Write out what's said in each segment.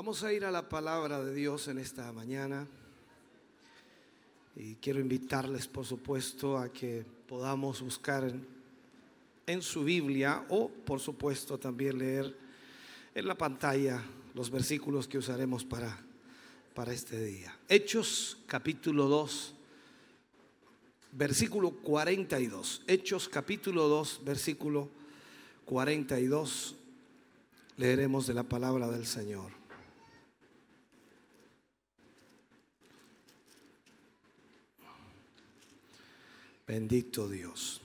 Vamos a ir a la palabra de Dios en esta mañana. Y quiero invitarles, por supuesto, a que podamos buscar en, su Biblia o, por supuesto, también leer en la pantalla los versículos que usaremos para, para este día. Hechos capítulo 2, versículo 42. Hechos capítulo 2, versículo 42. Leeremos de la palabra del Señor. Bendito Dios.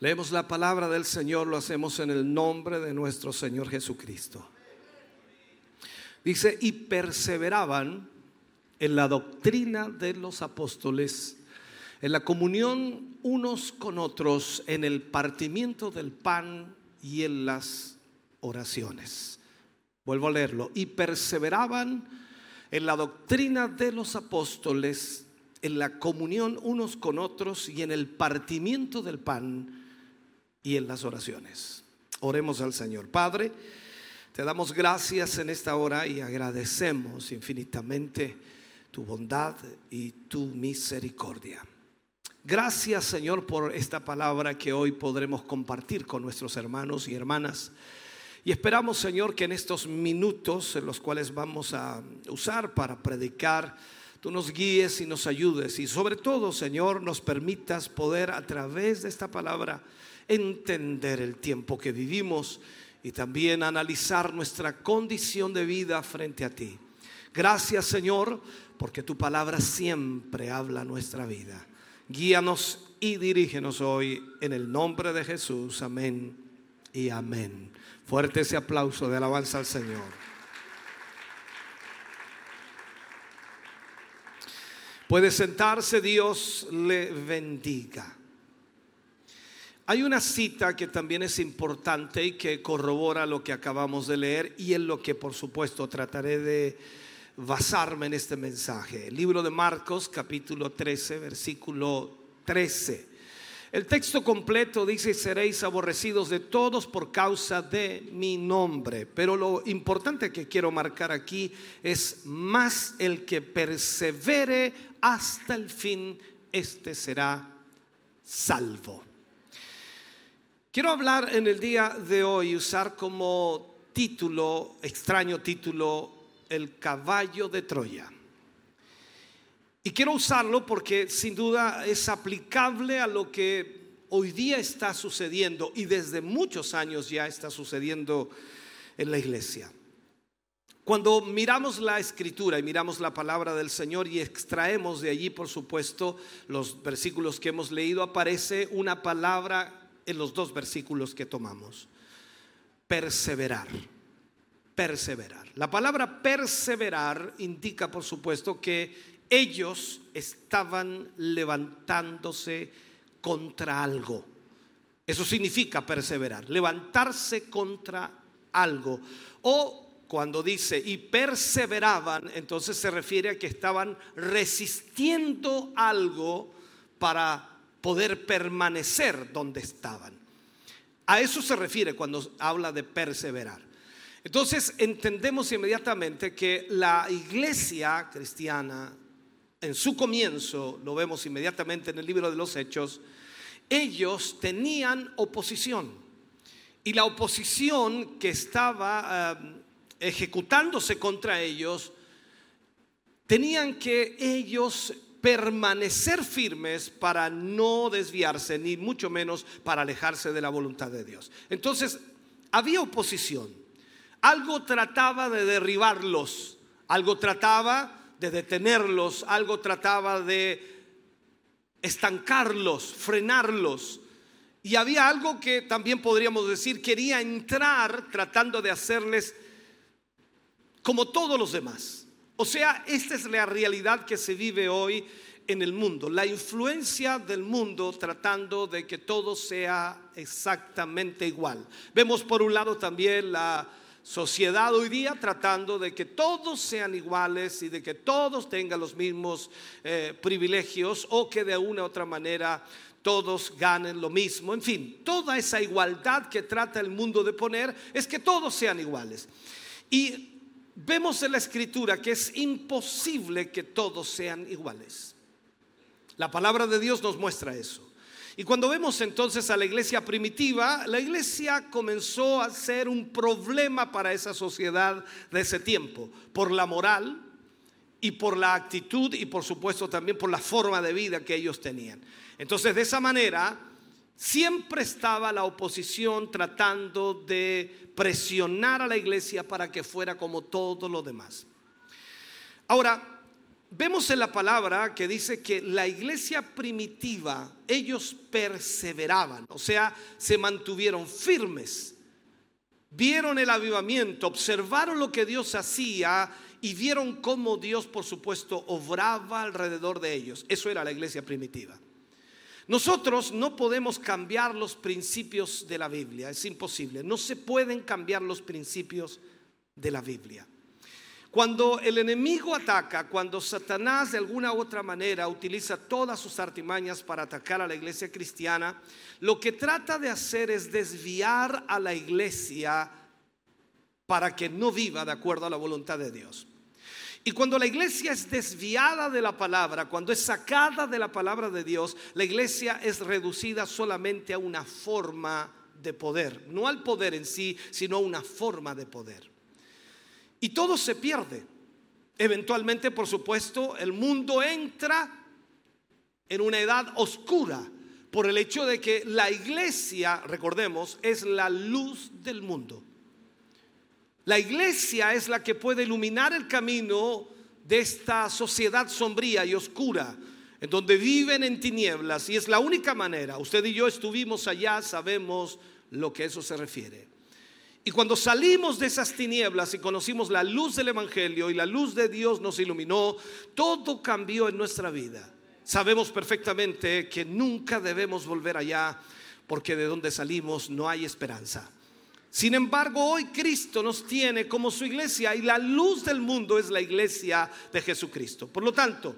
Leemos la palabra del Señor, lo hacemos en el nombre de nuestro Señor Jesucristo. Dice, y perseveraban en la doctrina de los apóstoles, en la comunión unos con otros, en el partimiento del pan y en las oraciones. Vuelvo a leerlo. Y perseveraban en la doctrina de los apóstoles, en la comunión unos con otros y en el partimiento del pan y en las oraciones. Oremos al Señor. Padre, te damos gracias en esta hora y agradecemos infinitamente tu bondad y tu misericordia. Gracias Señor por esta palabra que hoy podremos compartir con nuestros hermanos y hermanas. Y esperamos Señor que en estos minutos en los cuales vamos a usar para predicar, tú nos guíes y nos ayudes y sobre todo, Señor, nos permitas poder a través de esta palabra entender el tiempo que vivimos y también analizar nuestra condición de vida frente a ti. Gracias, Señor, porque tu palabra siempre habla nuestra vida. Guíanos y dirígenos hoy en el nombre de Jesús. Amén y amén. Fuerte ese aplauso de alabanza al Señor. Puede sentarse, Dios le bendiga. Hay una cita que también es importante y que corrobora lo que acabamos de leer y en lo que por supuesto trataré de basarme en este mensaje. El libro de Marcos capítulo 13, versículo 13. El texto completo dice, seréis aborrecidos de todos por causa de mi nombre. Pero lo importante que quiero marcar aquí es más el que persevere hasta el fin, este será salvo. Quiero hablar en el día de hoy, usar como título, extraño título, el caballo de Troya. Y quiero usarlo porque sin duda es aplicable a lo que hoy día está sucediendo y desde muchos años ya está sucediendo en la iglesia. Cuando miramos la escritura y miramos la palabra del Señor y extraemos de allí, por supuesto, los versículos que hemos leído, aparece una palabra en los dos versículos que tomamos. Perseverar. Perseverar. La palabra perseverar indica, por supuesto, que ellos estaban levantándose contra algo. Eso significa perseverar, levantarse contra algo. O cuando dice y perseveraban, entonces se refiere a que estaban resistiendo algo para poder permanecer donde estaban. A eso se refiere cuando habla de perseverar. Entonces entendemos inmediatamente que la iglesia cristiana, en su comienzo, lo vemos inmediatamente en el libro de los Hechos, ellos tenían oposición. Y la oposición que estaba eh, ejecutándose contra ellos, tenían que ellos permanecer firmes para no desviarse, ni mucho menos para alejarse de la voluntad de Dios. Entonces, había oposición. Algo trataba de derribarlos, algo trataba de detenerlos, algo trataba de estancarlos, frenarlos. Y había algo que también podríamos decir quería entrar tratando de hacerles como todos los demás, O sea, esta es la realidad que se vive hoy en el mundo, la influencia del mundo tratando de que todo sea exactamente igual. Vemos por un lado también la sociedad hoy día tratando de que todos sean iguales y de que todos tengan los mismos eh, privilegios o que de una u otra manera todos ganen lo mismo. En fin, toda esa igualdad que trata el mundo de poner es que todos sean iguales. Y vemos en la escritura que es imposible que todos sean iguales. La palabra de Dios nos muestra eso. Y cuando vemos entonces a la iglesia primitiva, la iglesia comenzó a ser un problema para esa sociedad de ese tiempo, por la moral y por la actitud y por supuesto también por la forma de vida que ellos tenían. Entonces de esa manera siempre estaba la oposición tratando de presionar a la iglesia para que fuera como todo lo demás. Ahora, Vemos en la palabra que dice que la iglesia primitiva, ellos perseveraban, o sea, se mantuvieron firmes, vieron el avivamiento, observaron lo que Dios hacía y vieron cómo Dios, por supuesto, obraba alrededor de ellos. Eso era la iglesia primitiva. Nosotros no podemos cambiar los principios de la Biblia, es imposible, no se pueden cambiar los principios de la Biblia. Cuando el enemigo ataca, cuando Satanás de alguna u otra manera utiliza todas sus artimañas para atacar a la iglesia cristiana, lo que trata de hacer es desviar a la iglesia para que no viva de acuerdo a la voluntad de Dios. Y cuando la iglesia es desviada de la palabra, cuando es sacada de la palabra de Dios, la iglesia es reducida solamente a una forma de poder, no al poder en sí, sino a una forma de poder. Y todo se pierde. Eventualmente, por supuesto, el mundo entra en una edad oscura por el hecho de que la iglesia, recordemos, es la luz del mundo. La iglesia es la que puede iluminar el camino de esta sociedad sombría y oscura, en donde viven en tinieblas, y es la única manera. Usted y yo estuvimos allá, sabemos lo que eso se refiere. Y cuando salimos de esas tinieblas y conocimos la luz del Evangelio y la luz de Dios nos iluminó, todo cambió en nuestra vida. Sabemos perfectamente que nunca debemos volver allá porque de donde salimos no hay esperanza. Sin embargo, hoy Cristo nos tiene como su iglesia y la luz del mundo es la iglesia de Jesucristo. Por lo tanto,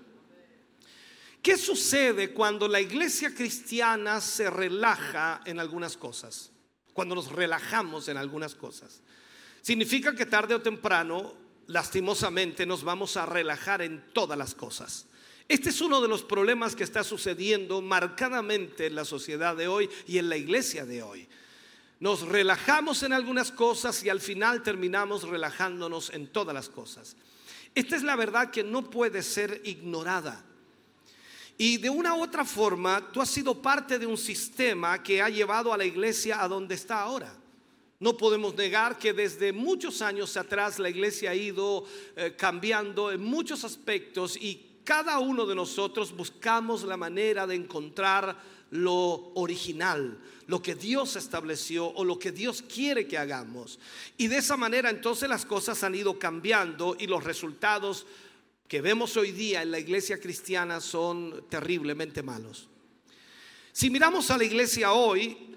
¿qué sucede cuando la iglesia cristiana se relaja en algunas cosas? Cuando nos relajamos en algunas cosas. Significa que tarde o temprano, lastimosamente, nos vamos a relajar en todas las cosas. Este es uno de los problemas que está sucediendo marcadamente en la sociedad de hoy y en la iglesia de hoy. Nos relajamos en algunas cosas y al final terminamos relajándonos en todas las cosas. Esta es la verdad que no puede ser ignorada. Y de una u otra forma, tú has sido parte de un sistema que ha llevado a la iglesia a donde está ahora. No podemos negar que desde muchos años atrás la iglesia ha ido eh, cambiando en muchos aspectos y cada uno de nosotros buscamos la manera de encontrar lo original, lo que Dios estableció o lo que Dios quiere que hagamos. Y de esa manera entonces las cosas han ido cambiando y los resultados que vemos hoy día en la iglesia cristiana son terriblemente malos. Si miramos a la iglesia hoy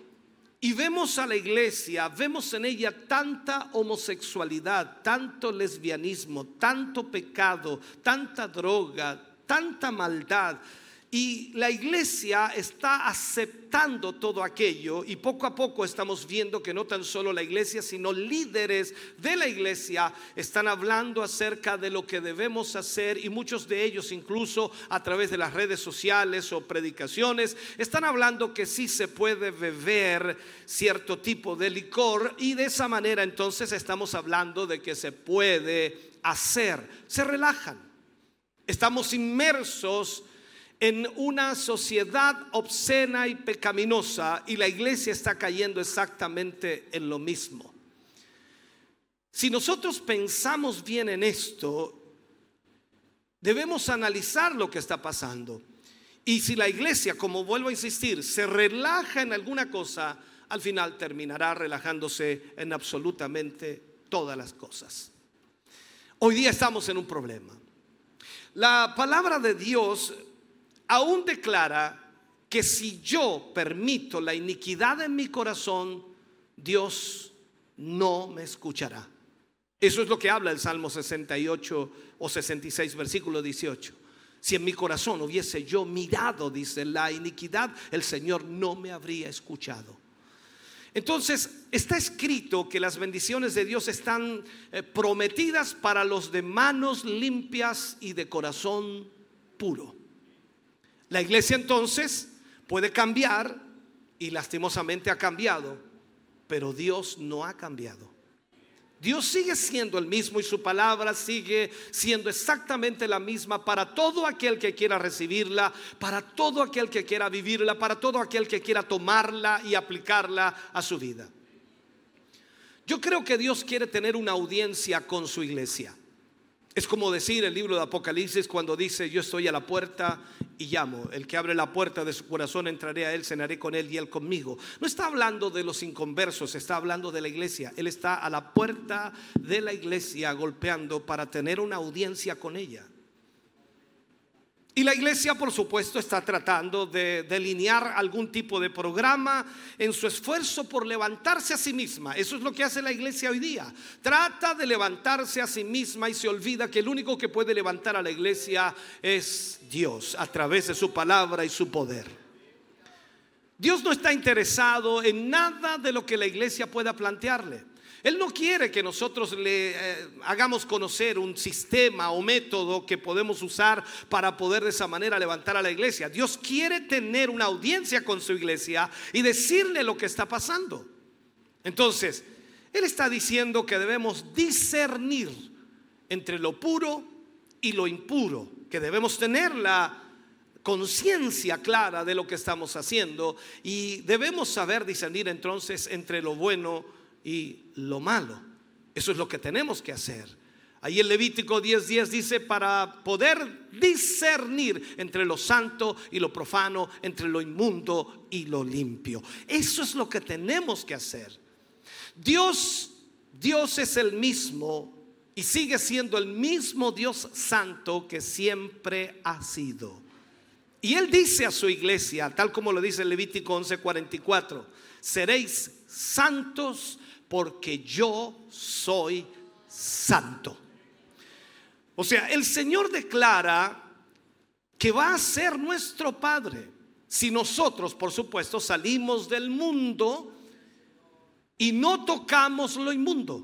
y vemos a la iglesia, vemos en ella tanta homosexualidad, tanto lesbianismo, tanto pecado, tanta droga, tanta maldad, y la iglesia está aceptando todo aquello y poco a poco estamos viendo que no tan solo la iglesia, sino líderes de la iglesia están hablando acerca de lo que debemos hacer y muchos de ellos incluso a través de las redes sociales o predicaciones están hablando que sí se puede beber cierto tipo de licor y de esa manera entonces estamos hablando de que se puede hacer. Se relajan. Estamos inmersos en una sociedad obscena y pecaminosa y la iglesia está cayendo exactamente en lo mismo. Si nosotros pensamos bien en esto, debemos analizar lo que está pasando. Y si la iglesia, como vuelvo a insistir, se relaja en alguna cosa, al final terminará relajándose en absolutamente todas las cosas. Hoy día estamos en un problema. La palabra de Dios aún declara que si yo permito la iniquidad en mi corazón, Dios no me escuchará. Eso es lo que habla el Salmo 68 o 66, versículo 18. Si en mi corazón hubiese yo mirado, dice, la iniquidad, el Señor no me habría escuchado. Entonces, está escrito que las bendiciones de Dios están eh, prometidas para los de manos limpias y de corazón puro. La iglesia entonces puede cambiar y lastimosamente ha cambiado, pero Dios no ha cambiado. Dios sigue siendo el mismo y su palabra sigue siendo exactamente la misma para todo aquel que quiera recibirla, para todo aquel que quiera vivirla, para todo aquel que quiera tomarla y aplicarla a su vida. Yo creo que Dios quiere tener una audiencia con su iglesia. Es como decir el libro de Apocalipsis cuando dice, yo estoy a la puerta y llamo. El que abre la puerta de su corazón entraré a él, cenaré con él y él conmigo. No está hablando de los inconversos, está hablando de la iglesia. Él está a la puerta de la iglesia golpeando para tener una audiencia con ella. Y la iglesia, por supuesto, está tratando de delinear algún tipo de programa en su esfuerzo por levantarse a sí misma. Eso es lo que hace la iglesia hoy día. Trata de levantarse a sí misma y se olvida que el único que puede levantar a la iglesia es Dios a través de su palabra y su poder. Dios no está interesado en nada de lo que la iglesia pueda plantearle. Él no quiere que nosotros le eh, hagamos conocer un sistema o método que podemos usar para poder de esa manera levantar a la iglesia. Dios quiere tener una audiencia con su iglesia y decirle lo que está pasando. Entonces, Él está diciendo que debemos discernir entre lo puro y lo impuro, que debemos tener la conciencia clara de lo que estamos haciendo y debemos saber discernir entonces entre lo bueno y lo malo. Eso es lo que tenemos que hacer. Ahí el Levítico 10:10 dice para poder discernir entre lo santo y lo profano, entre lo inmundo y lo limpio. Eso es lo que tenemos que hacer. Dios Dios es el mismo y sigue siendo el mismo Dios santo que siempre ha sido. Y él dice a su iglesia, tal como lo dice el Levítico 11:44, seréis santos porque yo soy santo. O sea, el Señor declara que va a ser nuestro Padre si nosotros, por supuesto, salimos del mundo y no tocamos lo inmundo.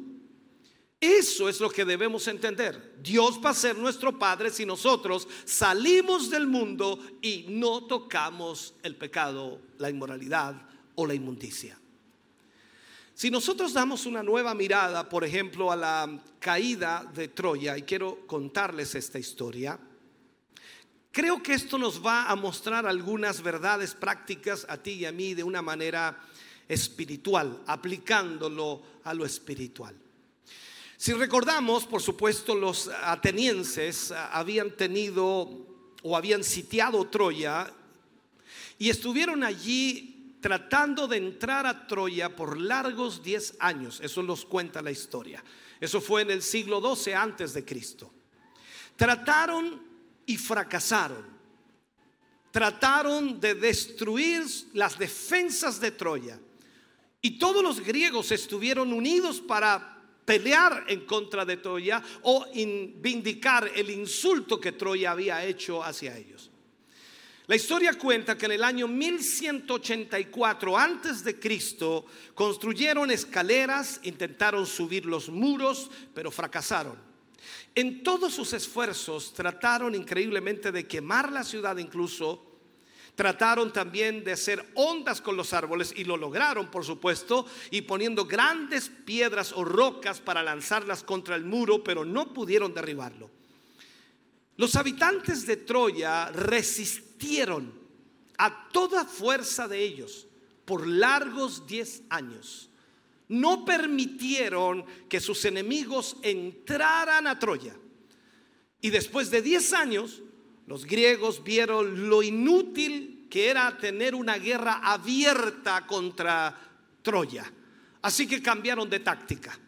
Eso es lo que debemos entender. Dios va a ser nuestro Padre si nosotros salimos del mundo y no tocamos el pecado, la inmoralidad o la inmundicia. Si nosotros damos una nueva mirada, por ejemplo, a la caída de Troya, y quiero contarles esta historia, creo que esto nos va a mostrar algunas verdades prácticas a ti y a mí de una manera espiritual, aplicándolo a lo espiritual. Si recordamos, por supuesto, los atenienses habían tenido o habían sitiado Troya y estuvieron allí tratando de entrar a Troya por largos 10 años. Eso nos cuenta la historia. Eso fue en el siglo 12 antes de Cristo. Trataron y fracasaron. Trataron de destruir las defensas de Troya. Y todos los griegos estuvieron unidos para pelear en contra de Troya o vindicar el insulto que Troya había hecho hacia ellos. La historia cuenta que en el año 1184 antes de Cristo construyeron escaleras, intentaron subir los muros, pero fracasaron. En todos sus esfuerzos trataron increíblemente de quemar la ciudad incluso Trataron también de hacer ondas con los árboles y lo lograron, por supuesto, y poniendo grandes piedras o rocas para lanzarlas contra el muro, pero no pudieron derribarlo. Los habitantes de Troya resistieron a toda fuerza de ellos por largos 10 años. No permitieron que sus enemigos entraran a Troya. Y después de 10 años, los griegos vieron lo inútil que era tener una guerra abierta contra Troya. Así que cambiaron de táctica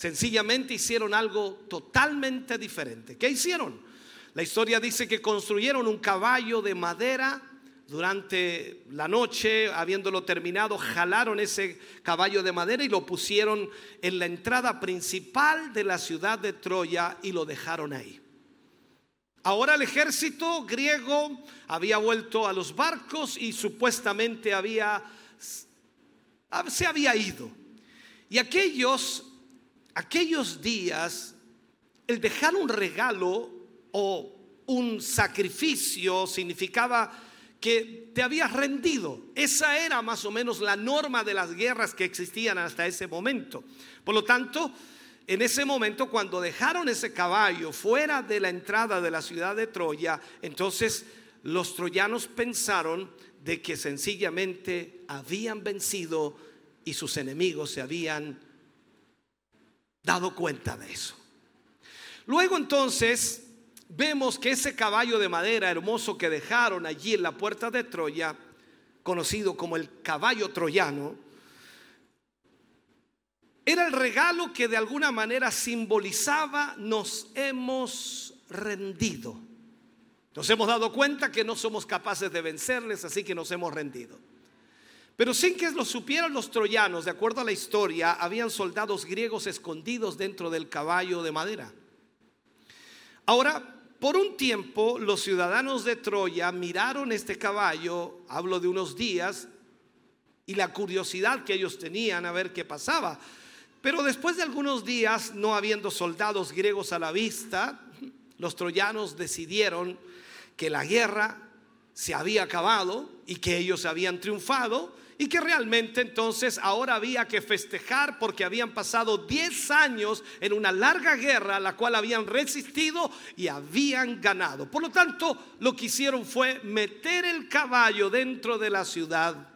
Sencillamente hicieron algo totalmente diferente. ¿Qué hicieron? La historia dice que construyeron un caballo de madera durante la noche, habiéndolo terminado, jalaron ese caballo de madera y lo pusieron en la entrada principal de la ciudad de Troya y lo dejaron ahí. Ahora el ejército griego había vuelto a los barcos y supuestamente había se había ido. Y aquellos aquellos días el dejar un regalo o un sacrificio significaba que te habías rendido. Esa era más o menos la norma de las guerras que existían hasta ese momento. Por lo tanto, en ese momento, cuando dejaron ese caballo fuera de la entrada de la ciudad de Troya, entonces los troyanos pensaron de que sencillamente habían vencido y sus enemigos se habían dado cuenta de eso. Luego entonces vemos que ese caballo de madera hermoso que dejaron allí en la puerta de Troya, conocido como el caballo troyano, era el regalo que de alguna manera simbolizaba nos hemos rendido. Nos hemos dado cuenta que no somos capaces de vencerles, así que nos hemos rendido. Pero sin que lo supieran los troyanos, de acuerdo a la historia, habían soldados griegos escondidos dentro del caballo de madera. Ahora, por un tiempo los ciudadanos de Troya miraron este caballo, hablo de unos días, y la curiosidad que ellos tenían a ver qué pasaba. Pero después de algunos días, no habiendo soldados griegos a la vista, los troyanos decidieron que la guerra se había acabado y que ellos habían triunfado y que realmente entonces ahora había que festejar porque habían pasado 10 años en una larga guerra a la cual habían resistido y habían ganado. Por lo tanto, lo que hicieron fue meter el caballo dentro de la ciudad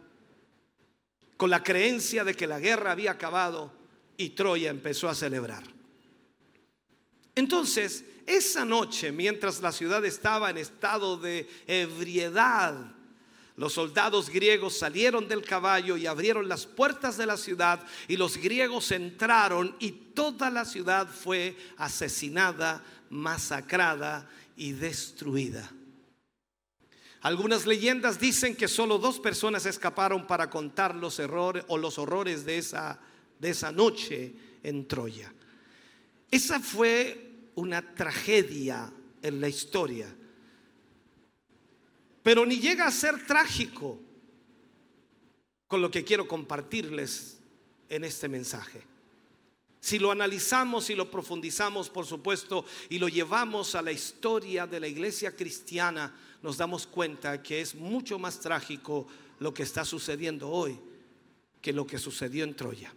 con la creencia de que la guerra había acabado y Troya empezó a celebrar. Entonces, esa noche, mientras la ciudad estaba en estado de ebriedad, los soldados griegos salieron del caballo y abrieron las puertas de la ciudad y los griegos entraron y toda la ciudad fue asesinada, masacrada y destruida. Algunas leyendas dicen que solo dos personas escaparon para contar los errores o los horrores de esa, de esa noche en Troya. Esa fue una tragedia en la historia pero ni llega a ser trágico con lo que quiero compartirles en este mensaje. Si lo analizamos y lo profundizamos, por supuesto, y lo llevamos a la historia de la iglesia cristiana, nos damos cuenta que es mucho más trágico lo que está sucediendo hoy que lo que sucedió en Troya.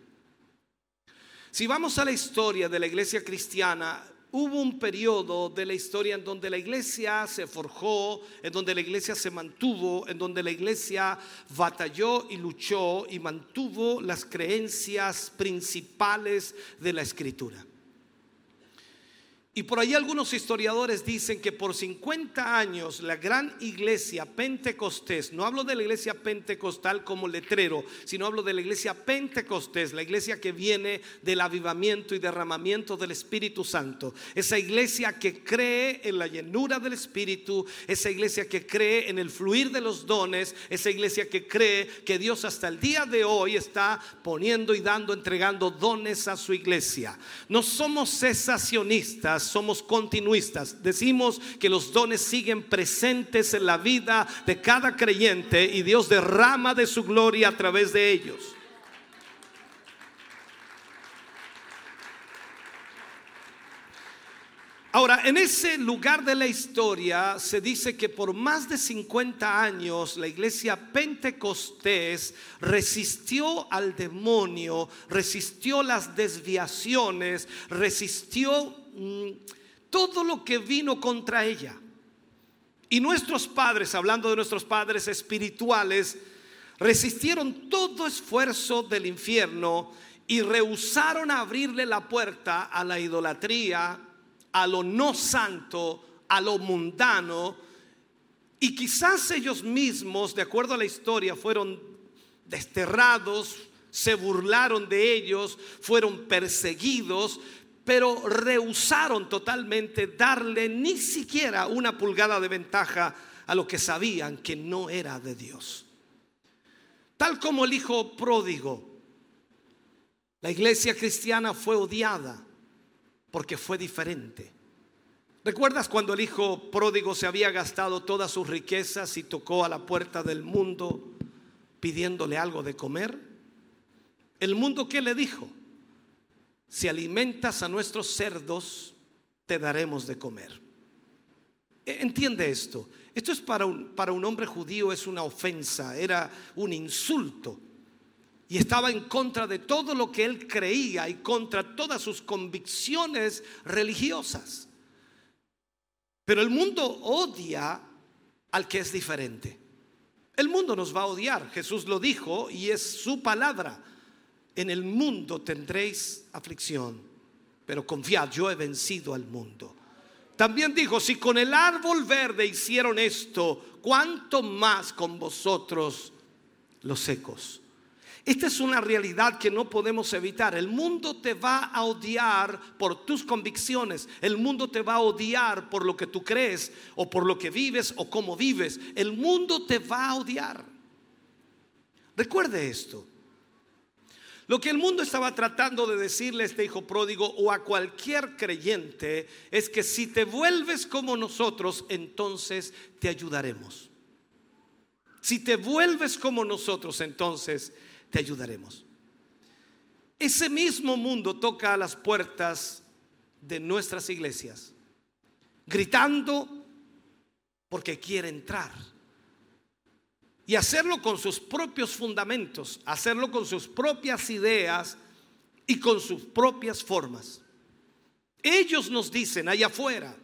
Si vamos a la historia de la iglesia cristiana, hubo un periodo de la historia en donde la iglesia se forjó, en donde la iglesia se mantuvo, en donde la iglesia batalló y luchó y mantuvo las creencias principales de la escritura. Y por ahí algunos historiadores dicen que por 50 años la gran iglesia pentecostés, no hablo de la iglesia pentecostal como letrero, sino hablo de la iglesia pentecostés, la iglesia que viene del avivamiento y derramamiento del Espíritu Santo, esa iglesia que cree en la llenura del Espíritu, esa iglesia que cree en el fluir de los dones, esa iglesia que cree que Dios hasta el día de hoy está poniendo y dando, entregando dones a su iglesia. No somos cesacionistas somos continuistas. Decimos que los dones siguen presentes en la vida de cada creyente y Dios derrama de su gloria a través de ellos. Ahora, en ese lugar de la historia se dice que por más de 50 años la iglesia pentecostés resistió al demonio, resistió las desviaciones, resistió todo lo que vino contra ella. Y nuestros padres, hablando de nuestros padres espirituales, resistieron todo esfuerzo del infierno y rehusaron abrirle la puerta a la idolatría, a lo no santo, a lo mundano, y quizás ellos mismos, de acuerdo a la historia, fueron desterrados, se burlaron de ellos, fueron perseguidos, pero rehusaron totalmente darle ni siquiera una pulgada de ventaja a lo que sabían que no era de Dios. Tal como el hijo pródigo, la iglesia cristiana fue odiada porque fue diferente. ¿Recuerdas cuando el hijo pródigo se había gastado todas sus riquezas y tocó a la puerta del mundo pidiéndole algo de comer? El mundo qué le dijo? Si alimentas a nuestros cerdos, te daremos de comer. E, entiende esto. Esto es para un, para un hombre judío, es una ofensa, era un insulto. Y estaba en contra de todo lo que él creía y contra todas sus convicciones religiosas. Pero el mundo odia al que es diferente. El mundo nos va a odiar. Jesús lo dijo y es su palabra. En el mundo tendréis aflicción, pero confiad, yo he vencido al mundo. También dijo, si con el árbol verde hicieron esto, ¿cuánto más con vosotros los secos? Esta es una realidad que no podemos evitar. El mundo te va a odiar por tus convicciones. El mundo te va a odiar por lo que tú crees o por lo que vives o cómo vives. El mundo te va a odiar. Recuerde esto. Lo que el mundo estaba tratando de decirle a este hijo pródigo o a cualquier creyente es que si te vuelves como nosotros, entonces te ayudaremos. Si te vuelves como nosotros, entonces te ayudaremos. Ese mismo mundo toca a las puertas de nuestras iglesias, gritando porque quiere entrar. Y hacerlo con sus propios fundamentos, hacerlo con sus propias ideas y con sus propias formas. Ellos nos dicen allá afuera,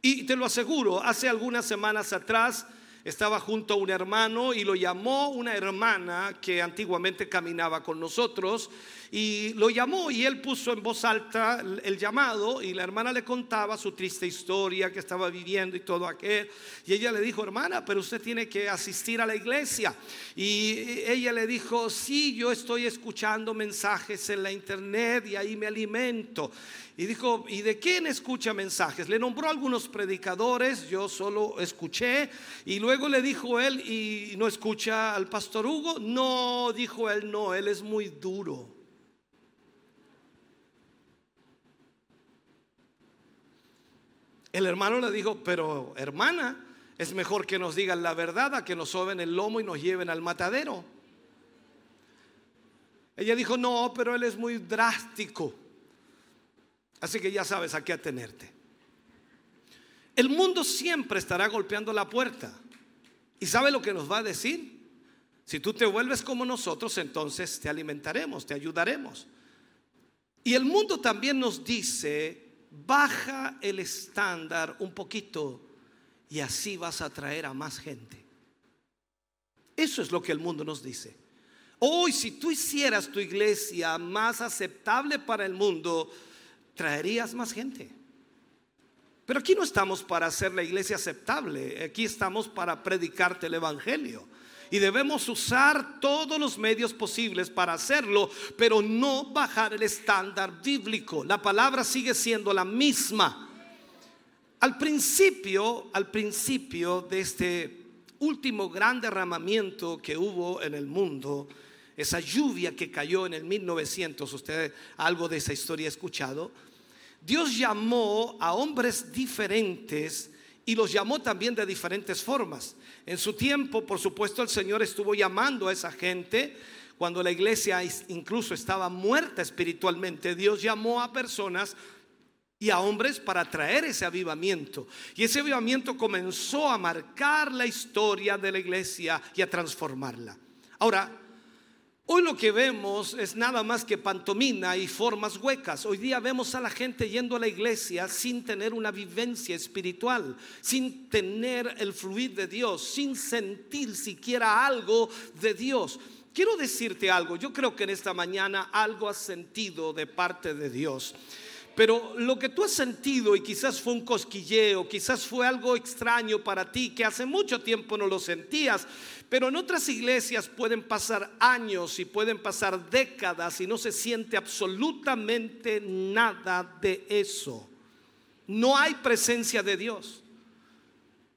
y te lo aseguro, hace algunas semanas atrás estaba junto a un hermano y lo llamó una hermana que antiguamente caminaba con nosotros y lo llamó y él puso en voz alta el llamado y la hermana le contaba su triste historia que estaba viviendo y todo aquel. Y ella le dijo, hermana, pero usted tiene que asistir a la iglesia. Y ella le dijo, sí, yo estoy escuchando mensajes en la internet y ahí me alimento. Y dijo, ¿y de quién escucha mensajes? Le nombró algunos predicadores, yo solo escuché. Y luego le dijo él, ¿y no escucha al pastor Hugo? No, dijo él, no, él es muy duro. El hermano le dijo, pero hermana, es mejor que nos digan la verdad a que nos soben el lomo y nos lleven al matadero. Ella dijo, no, pero él es muy drástico. Así que ya sabes a qué atenerte. El mundo siempre estará golpeando la puerta. ¿Y sabe lo que nos va a decir? Si tú te vuelves como nosotros, entonces te alimentaremos, te ayudaremos. Y el mundo también nos dice, baja el estándar un poquito y así vas a atraer a más gente. Eso es lo que el mundo nos dice. Hoy, si tú hicieras tu iglesia más aceptable para el mundo, traerías más gente. Pero aquí no estamos para hacer la iglesia aceptable, aquí estamos para predicarte el Evangelio. Y debemos usar todos los medios posibles para hacerlo, pero no bajar el estándar bíblico. La palabra sigue siendo la misma. Al principio, al principio de este último gran derramamiento que hubo en el mundo, esa lluvia que cayó en el 1900, usted algo de esa historia ha escuchado, Dios llamó a hombres diferentes y los llamó también de diferentes formas. En su tiempo, por supuesto, el Señor estuvo llamando a esa gente. Cuando la iglesia incluso estaba muerta espiritualmente, Dios llamó a personas y a hombres para traer ese avivamiento. Y ese avivamiento comenzó a marcar la historia de la iglesia y a transformarla. Ahora, Hoy lo que vemos es nada más que pantomina y formas huecas. Hoy día vemos a la gente yendo a la iglesia sin tener una vivencia espiritual, sin tener el fluir de Dios, sin sentir siquiera algo de Dios. Quiero decirte algo, yo creo que en esta mañana algo has sentido de parte de Dios. Pero lo que tú has sentido y quizás fue un cosquilleo, quizás fue algo extraño para ti, que hace mucho tiempo no lo sentías, pero en otras iglesias pueden pasar años y pueden pasar décadas y no se siente absolutamente nada de eso. No hay presencia de Dios.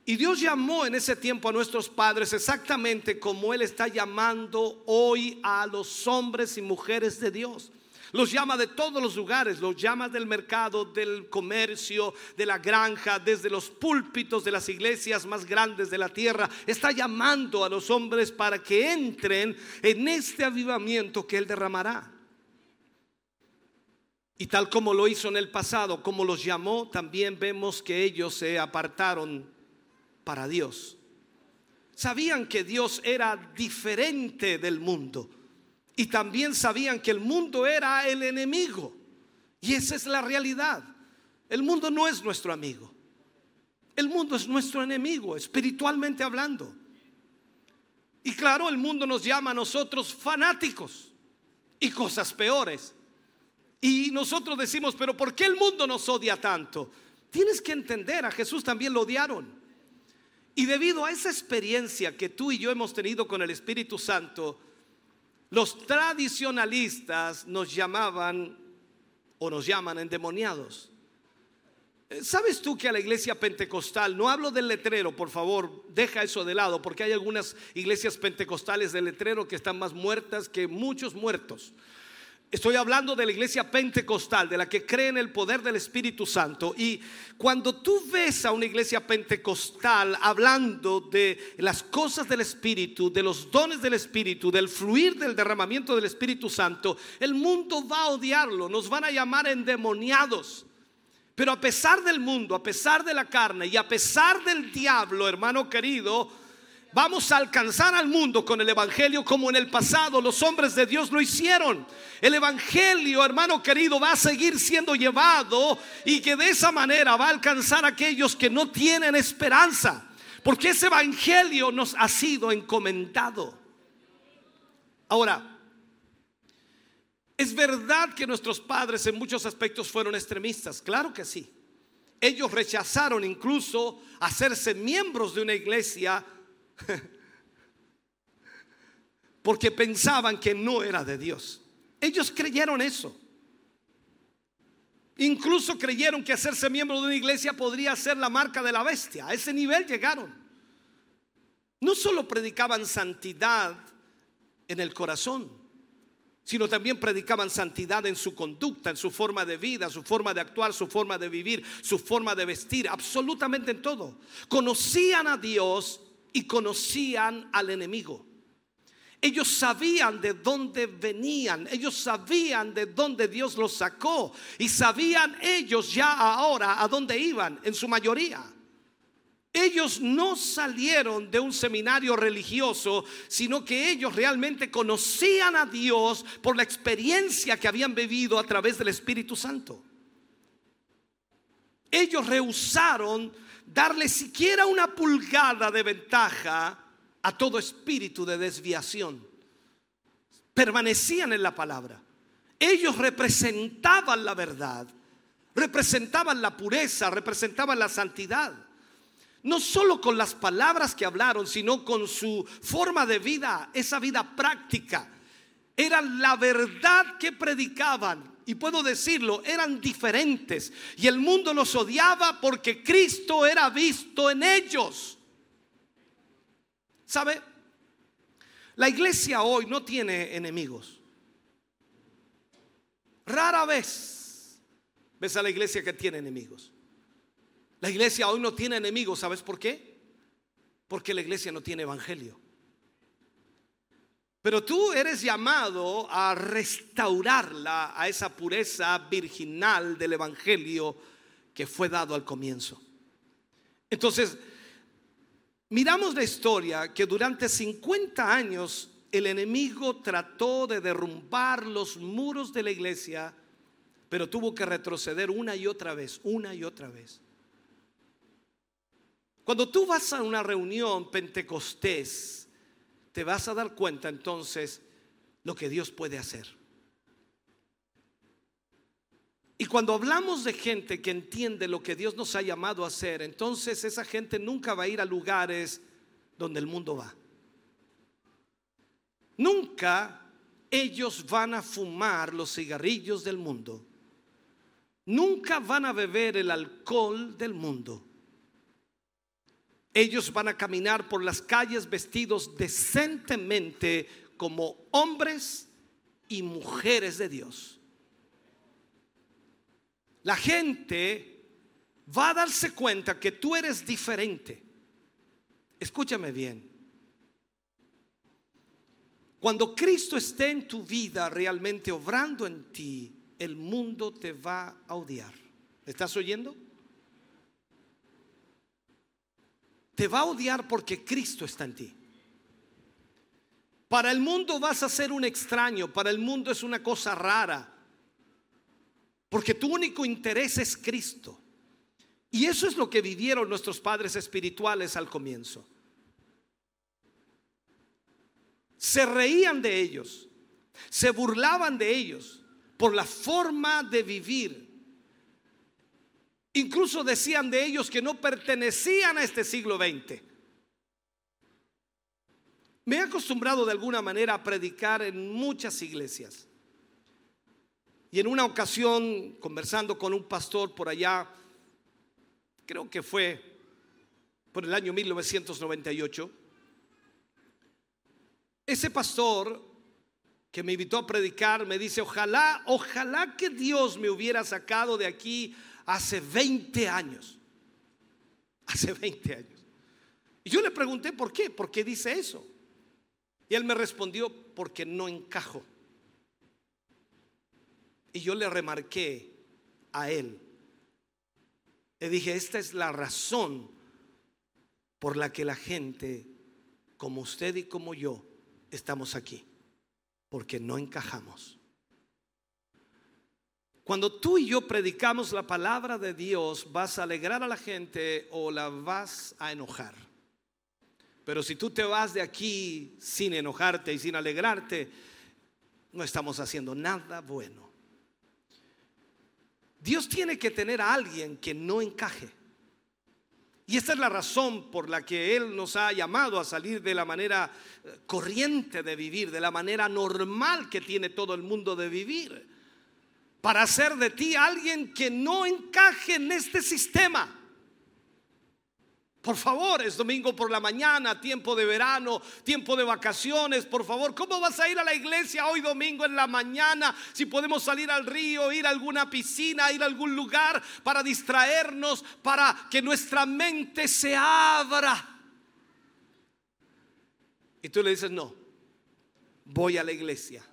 Y Dios llamó en ese tiempo a nuestros padres exactamente como Él está llamando hoy a los hombres y mujeres de Dios. Los llama de todos los lugares, los llama del mercado, del comercio, de la granja, desde los púlpitos de las iglesias más grandes de la tierra. Está llamando a los hombres para que entren en este avivamiento que Él derramará. Y tal como lo hizo en el pasado, como los llamó, también vemos que ellos se apartaron para Dios. Sabían que Dios era diferente del mundo y también sabían que el mundo era el enemigo. Y esa es la realidad. El mundo no es nuestro amigo. El mundo es nuestro enemigo, espiritualmente hablando. Y claro, el mundo nos llama a nosotros fanáticos y cosas peores. Y nosotros decimos, pero ¿por qué el mundo nos odia tanto? Tienes que entender, a Jesús también lo odiaron. Y debido a esa experiencia que tú y yo hemos tenido con el Espíritu Santo, los tradicionalistas nos llamaban o nos llaman endemoniados. Eh, ¿Sabes tú que a la iglesia pentecostal, no hablo del letrero, por favor, deja eso de lado, porque hay algunas iglesias pentecostales de letrero que están más muertas que muchos muertos. Estoy hablando de la iglesia pentecostal, de la que cree en el poder del Espíritu Santo. Y cuando tú ves a una iglesia pentecostal hablando de las cosas del Espíritu, de los dones del Espíritu, del fluir del derramamiento del Espíritu Santo, el mundo va a odiarlo, nos van a llamar endemoniados. Pero a pesar del mundo, a pesar de la carne y a pesar del diablo, hermano querido, Vamos a alcanzar al mundo con el Evangelio como en el pasado los hombres de Dios lo hicieron. El Evangelio, hermano querido, va a seguir siendo llevado y que de esa manera va a alcanzar a aquellos que no tienen esperanza. Porque ese Evangelio nos ha sido encomendado. Ahora, es verdad que nuestros padres en muchos aspectos fueron extremistas, claro que sí. Ellos rechazaron incluso hacerse miembros de una iglesia Porque pensaban que no era de Dios. Ellos creyeron eso. Incluso creyeron que hacerse miembro de una iglesia podría ser la marca de la bestia. A ese nivel llegaron. No solo predicaban santidad en el corazón, sino también predicaban santidad en su conducta, en su forma de vida, su forma de actuar, su forma de vivir, su forma de vestir, absolutamente en todo. Conocían a Dios y conocían al enemigo. Ellos sabían de dónde venían, ellos sabían de dónde Dios los sacó y sabían ellos ya ahora a dónde iban en su mayoría. Ellos no salieron de un seminario religioso, sino que ellos realmente conocían a Dios por la experiencia que habían vivido a través del Espíritu Santo. Ellos rehusaron darle siquiera una pulgada de ventaja a todo espíritu de desviación. Permanecían en la palabra. Ellos representaban la verdad, representaban la pureza, representaban la santidad. No solo con las palabras que hablaron, sino con su forma de vida, esa vida práctica. Era la verdad que predicaban y puedo decirlo, eran diferentes. Y el mundo los odiaba porque Cristo era visto en ellos. ¿Sabe? La iglesia hoy no tiene enemigos. Rara vez ves a la iglesia que tiene enemigos. La iglesia hoy no tiene enemigos, ¿sabes por qué? Porque la iglesia no tiene evangelio. Pero tú eres llamado a restaurarla a esa pureza virginal del Evangelio que fue dado al comienzo. Entonces, miramos la historia que durante 50 años el enemigo trató de derrumbar los muros de la iglesia, pero tuvo que retroceder una y otra vez, una y otra vez. Cuando tú vas a una reunión pentecostés, te vas a dar cuenta entonces lo que Dios puede hacer. Y cuando hablamos de gente que entiende lo que Dios nos ha llamado a hacer, entonces esa gente nunca va a ir a lugares donde el mundo va. Nunca ellos van a fumar los cigarrillos del mundo. Nunca van a beber el alcohol del mundo. Ellos van a caminar por las calles vestidos decentemente como hombres y mujeres de Dios. La gente va a darse cuenta que tú eres diferente. Escúchame bien. Cuando Cristo esté en tu vida realmente obrando en ti, el mundo te va a odiar. ¿Estás oyendo? Te va a odiar porque Cristo está en ti. Para el mundo vas a ser un extraño, para el mundo es una cosa rara, porque tu único interés es Cristo. Y eso es lo que vivieron nuestros padres espirituales al comienzo. Se reían de ellos, se burlaban de ellos por la forma de vivir. Incluso decían de ellos que no pertenecían a este siglo XX. Me he acostumbrado de alguna manera a predicar en muchas iglesias. Y en una ocasión, conversando con un pastor por allá, creo que fue por el año 1998, ese pastor que me invitó a predicar me dice, ojalá, ojalá que Dios me hubiera sacado de aquí hace 20 años. Hace 20 años. Y yo le pregunté por qué, por qué dice eso. Y él me respondió, porque no encajo. Y yo le remarqué a él. Le dije, esta es la razón por la que la gente, como usted y como yo, estamos aquí. Porque no encajamos. Cuando tú y yo predicamos la palabra de Dios, vas a alegrar a la gente o la vas a enojar. Pero si tú te vas de aquí sin enojarte y sin alegrarte, no estamos haciendo nada bueno. Dios tiene que tener a alguien que no encaje. Y esta es la razón por la que Él nos ha llamado a salir de la manera eh, corriente de vivir, de la manera normal que tiene todo el mundo de vivir, para hacer de ti alguien que no encaje en este sistema. Por favor, es domingo por la mañana, tiempo de verano, tiempo de vacaciones. Por favor, ¿cómo vas a ir a la iglesia hoy domingo en la mañana? Si podemos salir al río, ir a alguna piscina, ir a algún lugar para distraernos, para que nuestra mente se abra. Y tú le dices, no, voy a la iglesia.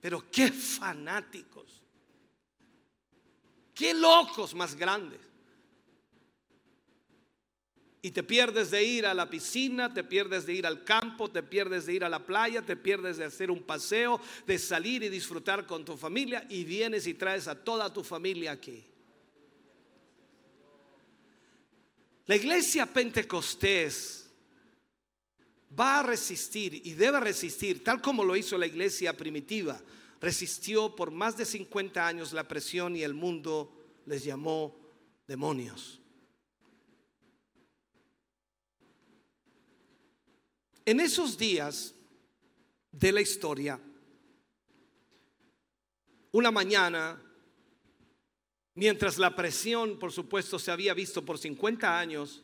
Pero qué fanáticos, qué locos más grandes. Y te pierdes de ir a la piscina, te pierdes de ir al campo, te pierdes de ir a la playa, te pierdes de hacer un paseo, de salir y disfrutar con tu familia y vienes y traes a toda tu familia aquí. La iglesia pentecostés va a resistir y debe resistir, tal como lo hizo la iglesia primitiva. Resistió por más de 50 años la presión y el mundo les llamó demonios. En esos días de la historia, una mañana, mientras la presión, por supuesto, se había visto por 50 años,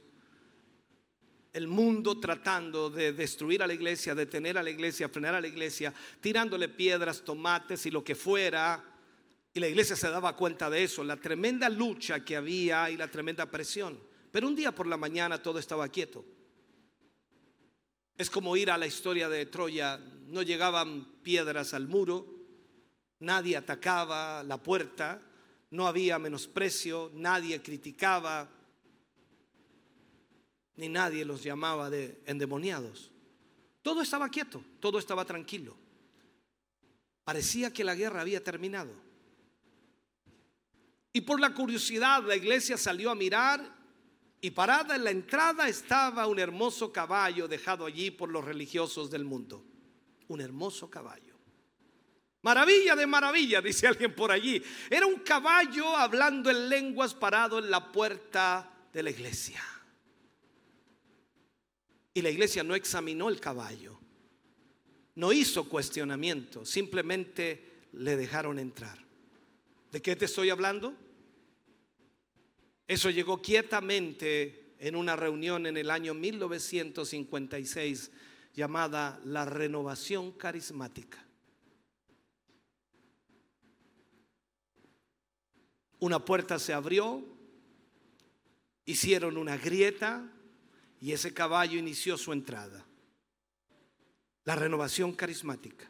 el mundo tratando de destruir a la iglesia, detener a la iglesia, frenar a la iglesia, tirándole piedras, tomates y lo que fuera. Y la iglesia se daba cuenta de eso, la tremenda lucha que había y la tremenda presión. Pero un día por la mañana todo estaba quieto. Es como ir a la historia de Troya. No llegaban piedras al muro, nadie atacaba la puerta, no había menosprecio, nadie criticaba, ni nadie los llamaba de endemoniados. Todo estaba quieto, todo estaba tranquilo. Parecía que la guerra había terminado. Y por la curiosidad la iglesia salió a mirar y parada en la entrada estaba un hermoso caballo dejado allí por los religiosos del mundo. Un hermoso caballo. Maravilla de maravilla, dice alguien por allí. Era un caballo hablando en lenguas parado en la puerta de la iglesia. Y la iglesia no examinó el caballo, no hizo cuestionamiento, simplemente le dejaron entrar. ¿De qué te estoy hablando? Eso llegó quietamente en una reunión en el año 1956 llamada la renovación carismática. Una puerta se abrió, hicieron una grieta y ese caballo inició su entrada. La renovación carismática.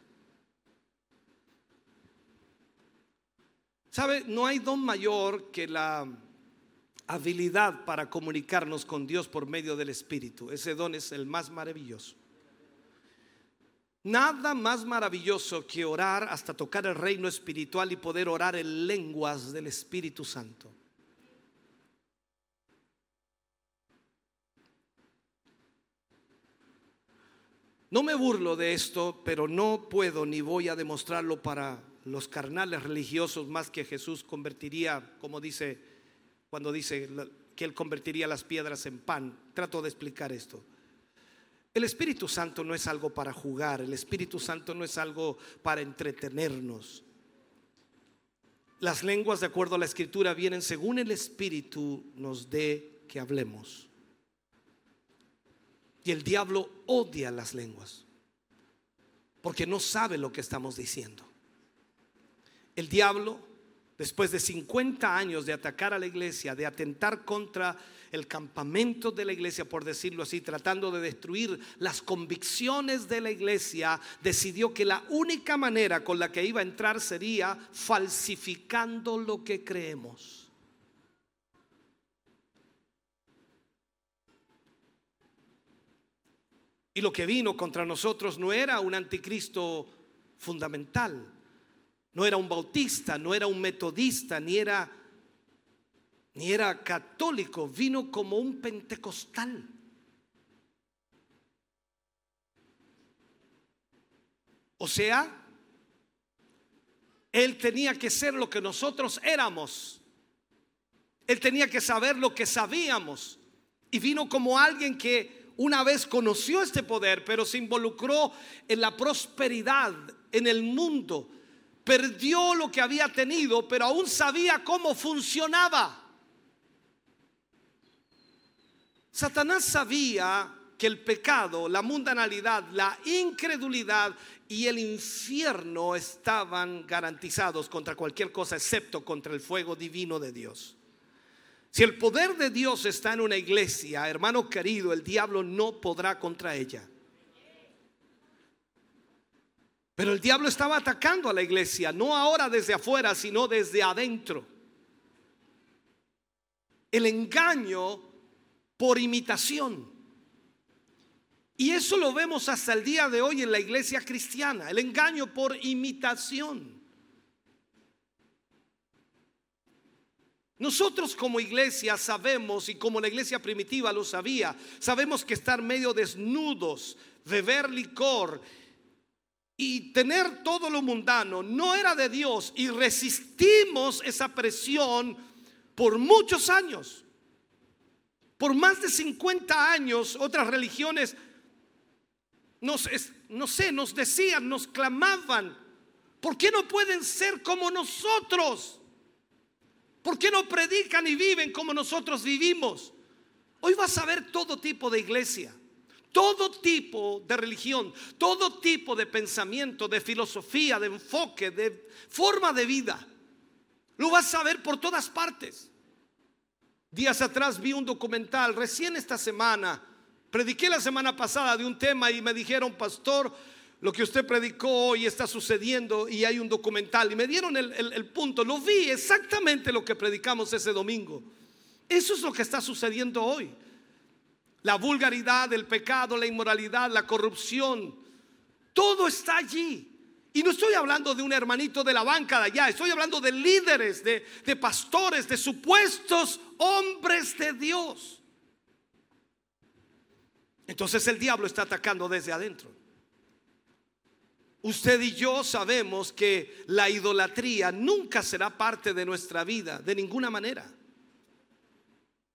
¿Sabe? No hay don mayor que la habilidad para comunicarnos con Dios por medio del Espíritu. Ese don es el más maravilloso. Nada más maravilloso que orar hasta tocar el reino espiritual y poder orar en lenguas del Espíritu Santo. No me burlo de esto, pero no puedo ni voy a demostrarlo para los carnales religiosos más que Jesús convertiría, como dice cuando dice que él convertiría las piedras en pan. Trato de explicar esto. El Espíritu Santo no es algo para jugar, el Espíritu Santo no es algo para entretenernos. Las lenguas, de acuerdo a la escritura, vienen según el Espíritu nos dé que hablemos. Y el diablo odia las lenguas, porque no sabe lo que estamos diciendo. El diablo, después de 50 años de atacar a la iglesia, de atentar contra el campamento de la iglesia, por decirlo así, tratando de destruir las convicciones de la iglesia, decidió que la única manera con la que iba a entrar sería falsificando lo que creemos. Y lo que vino contra nosotros no era un anticristo fundamental, no era un bautista, no era un metodista, ni era ni era católico, vino como un pentecostal. O sea, él tenía que ser lo que nosotros éramos. Él tenía que saber lo que sabíamos. Y vino como alguien que una vez conoció este poder, pero se involucró en la prosperidad, en el mundo. Perdió lo que había tenido, pero aún sabía cómo funcionaba. Satanás sabía que el pecado, la mundanalidad, la incredulidad y el infierno estaban garantizados contra cualquier cosa excepto contra el fuego divino de Dios. Si el poder de Dios está en una iglesia, hermano querido, el diablo no podrá contra ella. Pero el diablo estaba atacando a la iglesia, no ahora desde afuera, sino desde adentro. El engaño por imitación. Y eso lo vemos hasta el día de hoy en la iglesia cristiana, el engaño por imitación. Nosotros como iglesia sabemos, y como la iglesia primitiva lo sabía, sabemos que estar medio desnudos, beber licor y tener todo lo mundano no era de Dios y resistimos esa presión por muchos años. Por más de 50 años otras religiones nos, no sé, nos decían, nos clamaban, ¿por qué no pueden ser como nosotros? ¿Por qué no predican y viven como nosotros vivimos? Hoy vas a ver todo tipo de iglesia, todo tipo de religión, todo tipo de pensamiento, de filosofía, de enfoque, de forma de vida. Lo vas a ver por todas partes. Días atrás vi un documental, recién esta semana, prediqué la semana pasada de un tema y me dijeron, pastor, lo que usted predicó hoy está sucediendo y hay un documental. Y me dieron el, punto, lo vi exactamente lo que predicamos ese domingo. Eso es lo que está sucediendo hoy. La vulgaridad, el pecado, la inmoralidad, la corrupción, todo está allí. Y no estoy hablando de un hermanito de la banca de allá, estoy hablando de líderes, de, pastores, de supuestos hombres de Dios. Entonces el diablo está atacando desde adentro. Usted y yo sabemos que la idolatría nunca será parte de nuestra vida, de ninguna manera.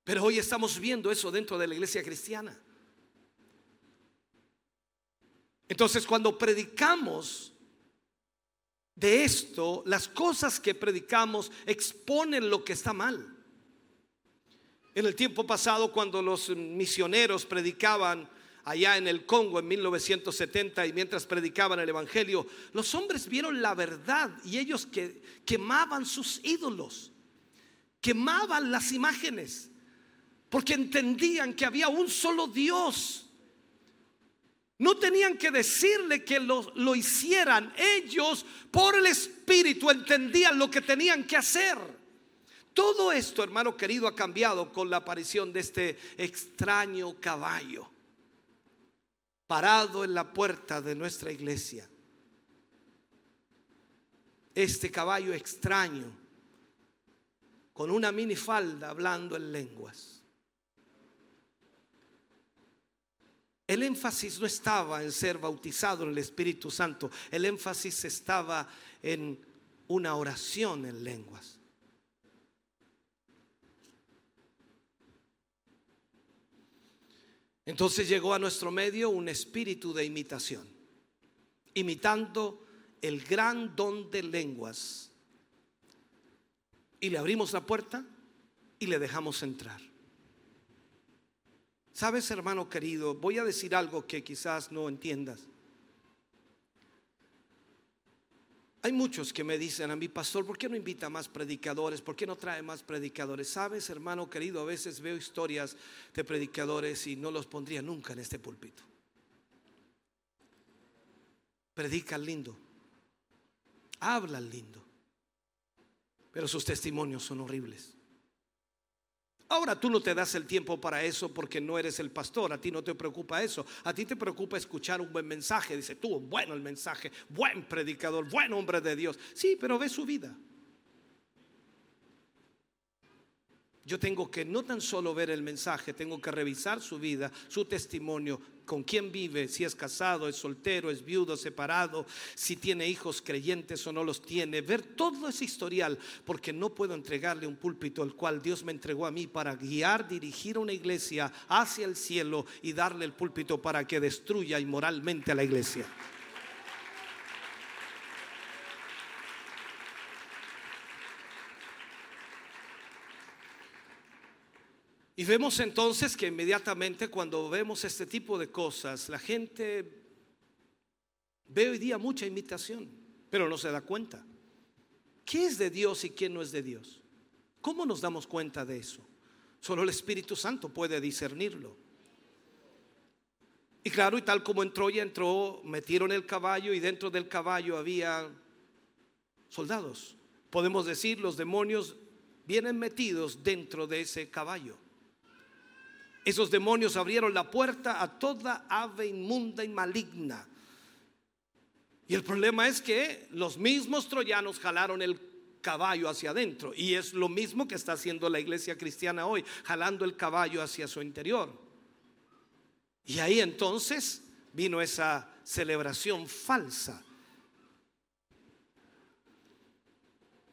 Pero hoy estamos viendo eso dentro de la iglesia cristiana. Entonces cuando predicamos de esto, las cosas que predicamos exponen lo que está mal. En el tiempo pasado, cuando los misioneros predicaban allá en el Congo en 1970 y mientras predicaban el Evangelio, los hombres vieron la verdad y ellos que quemaban sus ídolos, quemaban las imágenes, porque entendían que había un solo Dios no tenían que decirle que lo, lo, hicieran. Ellos por el Espíritu entendían lo que tenían que hacer. Todo esto, hermano querido, ha cambiado con la aparición de este extraño caballo parado en la puerta de nuestra iglesia. Este caballo extraño con una minifalda hablando en lenguas. El énfasis no estaba en ser bautizado en el Espíritu Santo, el énfasis estaba en una oración en lenguas. Entonces llegó a nuestro medio un espíritu de imitación, imitando el gran don de lenguas. Y le abrimos la puerta y le dejamos entrar. Sabes, hermano querido, voy a decir algo que quizás no entiendas. Hay muchos que me dicen a mi pastor, ¿por qué no invita más predicadores? ¿Por qué no trae más predicadores? Sabes, hermano querido, a veces veo historias de predicadores y no los pondría nunca en este púlpito. Predican lindo, hablan lindo, pero sus testimonios son horribles. Ahora tú no te das el tiempo para eso porque no eres el pastor, a ti no te preocupa eso, a ti te preocupa escuchar un buen mensaje, dice tú, bueno el mensaje, buen predicador, buen hombre de Dios. Sí, pero ve su vida. Yo tengo que no tan solo ver el mensaje, tengo que revisar su vida, su testimonio, con quién vive, si es casado, es soltero, es viudo, separado, si tiene hijos creyentes o no los tiene, ver todo ese historial, porque no puedo entregarle un púlpito al cual Dios me entregó a mí para guiar, dirigir una iglesia hacia el cielo y darle el púlpito para que destruya inmoralmente a la iglesia. Y vemos entonces que inmediatamente cuando vemos este tipo de cosas, la gente ve hoy día mucha imitación, pero no se da cuenta. ¿Qué es de Dios y qué no es de Dios? ¿Cómo nos damos cuenta de eso? Solo el Espíritu Santo puede discernirlo. Y claro, y tal como entró y entró, metieron el caballo y dentro del caballo había soldados. Podemos decir, los demonios vienen metidos dentro de ese caballo. Esos demonios abrieron la puerta a toda ave inmunda y maligna. Y el problema es que los mismos troyanos jalaron el caballo hacia adentro. Y es lo mismo que está haciendo la iglesia cristiana hoy, jalando el caballo hacia su interior. Y ahí entonces vino esa celebración falsa.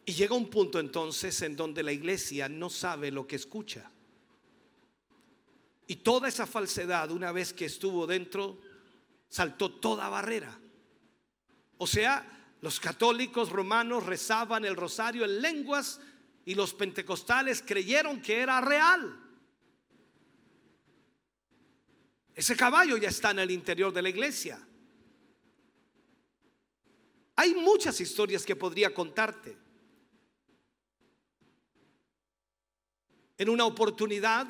Y llega un punto entonces en donde la iglesia no sabe lo que escucha. Y toda esa falsedad, una vez que estuvo dentro, saltó toda barrera. O sea, los católicos romanos rezaban el rosario en lenguas y los pentecostales creyeron que era real. Ese caballo ya está en el interior de la iglesia. Hay muchas historias que podría contarte. En una oportunidad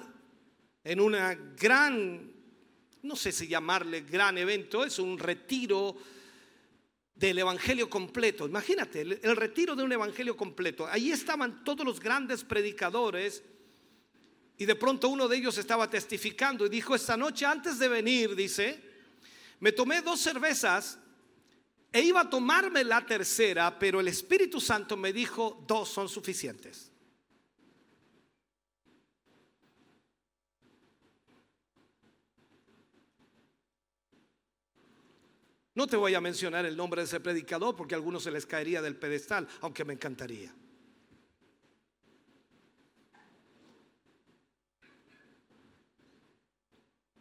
en una gran, no sé si llamarle gran evento, es un retiro del Evangelio completo. Imagínate, el, el, retiro de un Evangelio completo. Ahí estaban todos los grandes predicadores y de pronto uno de ellos estaba testificando y dijo, esta noche antes de venir, dice, me tomé dos cervezas e iba a tomarme la tercera, pero el Espíritu Santo me dijo, dos son suficientes. No te voy a mencionar el nombre de ese predicador porque a algunos se les caería del pedestal, aunque me encantaría.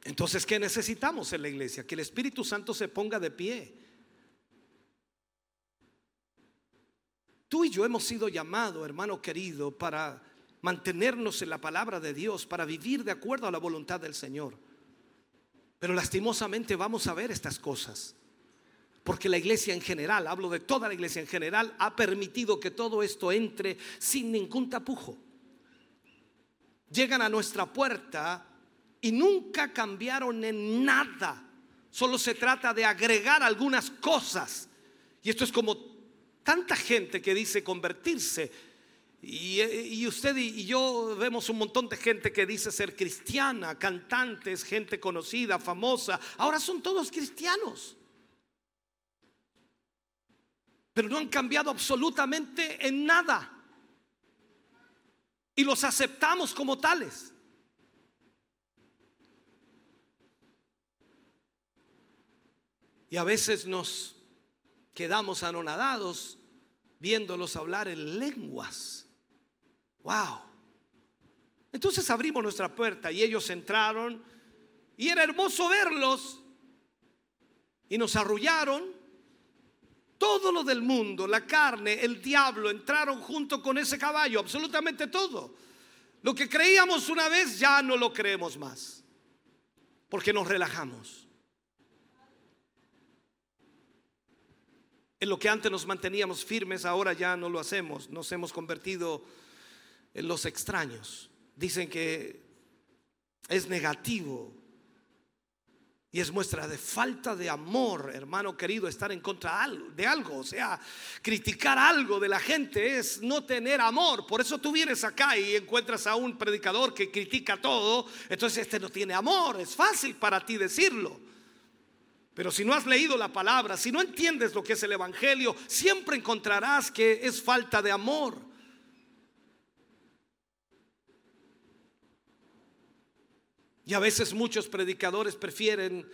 Entonces, ¿qué necesitamos en la iglesia? Que el Espíritu Santo se ponga de pie. Tú y yo hemos sido llamados, hermano querido, para mantenernos en la palabra de Dios, para vivir de acuerdo a la voluntad del Señor. Pero lastimosamente vamos a ver estas cosas. Porque la iglesia en general, hablo de toda la iglesia en general, ha permitido que todo esto entre sin ningún tapujo. Llegan a nuestra puerta y nunca cambiaron en nada. Solo se trata de agregar algunas cosas. Y esto es como tanta gente que dice convertirse. Y, usted y yo vemos un montón de gente que dice ser cristiana, cantantes, gente conocida, famosa. Ahora son todos cristianos. Pero no han cambiado absolutamente en nada. Y los aceptamos como tales. Y a veces nos quedamos anonadados viéndolos hablar en lenguas. Wow. Entonces abrimos nuestra puerta y ellos entraron y era hermoso verlos y nos arrullaron. Todo lo del mundo, la carne, el diablo, entraron junto con ese caballo, absolutamente todo. Lo que creíamos una vez ya no lo creemos más, porque nos relajamos. En lo que antes nos manteníamos firmes, ahora ya no lo hacemos. Nos hemos convertido en los extraños. Dicen que es negativo y es muestra de falta de amor, hermano querido, estar en contra de algo. O sea, criticar algo de la gente es no tener amor. Por eso tú vienes acá y encuentras a un predicador que critica todo. Entonces este no tiene amor. Es fácil para ti decirlo. Pero si no has leído la palabra, si no entiendes lo que es el Evangelio, siempre encontrarás que es falta de amor. Y a veces muchos predicadores prefieren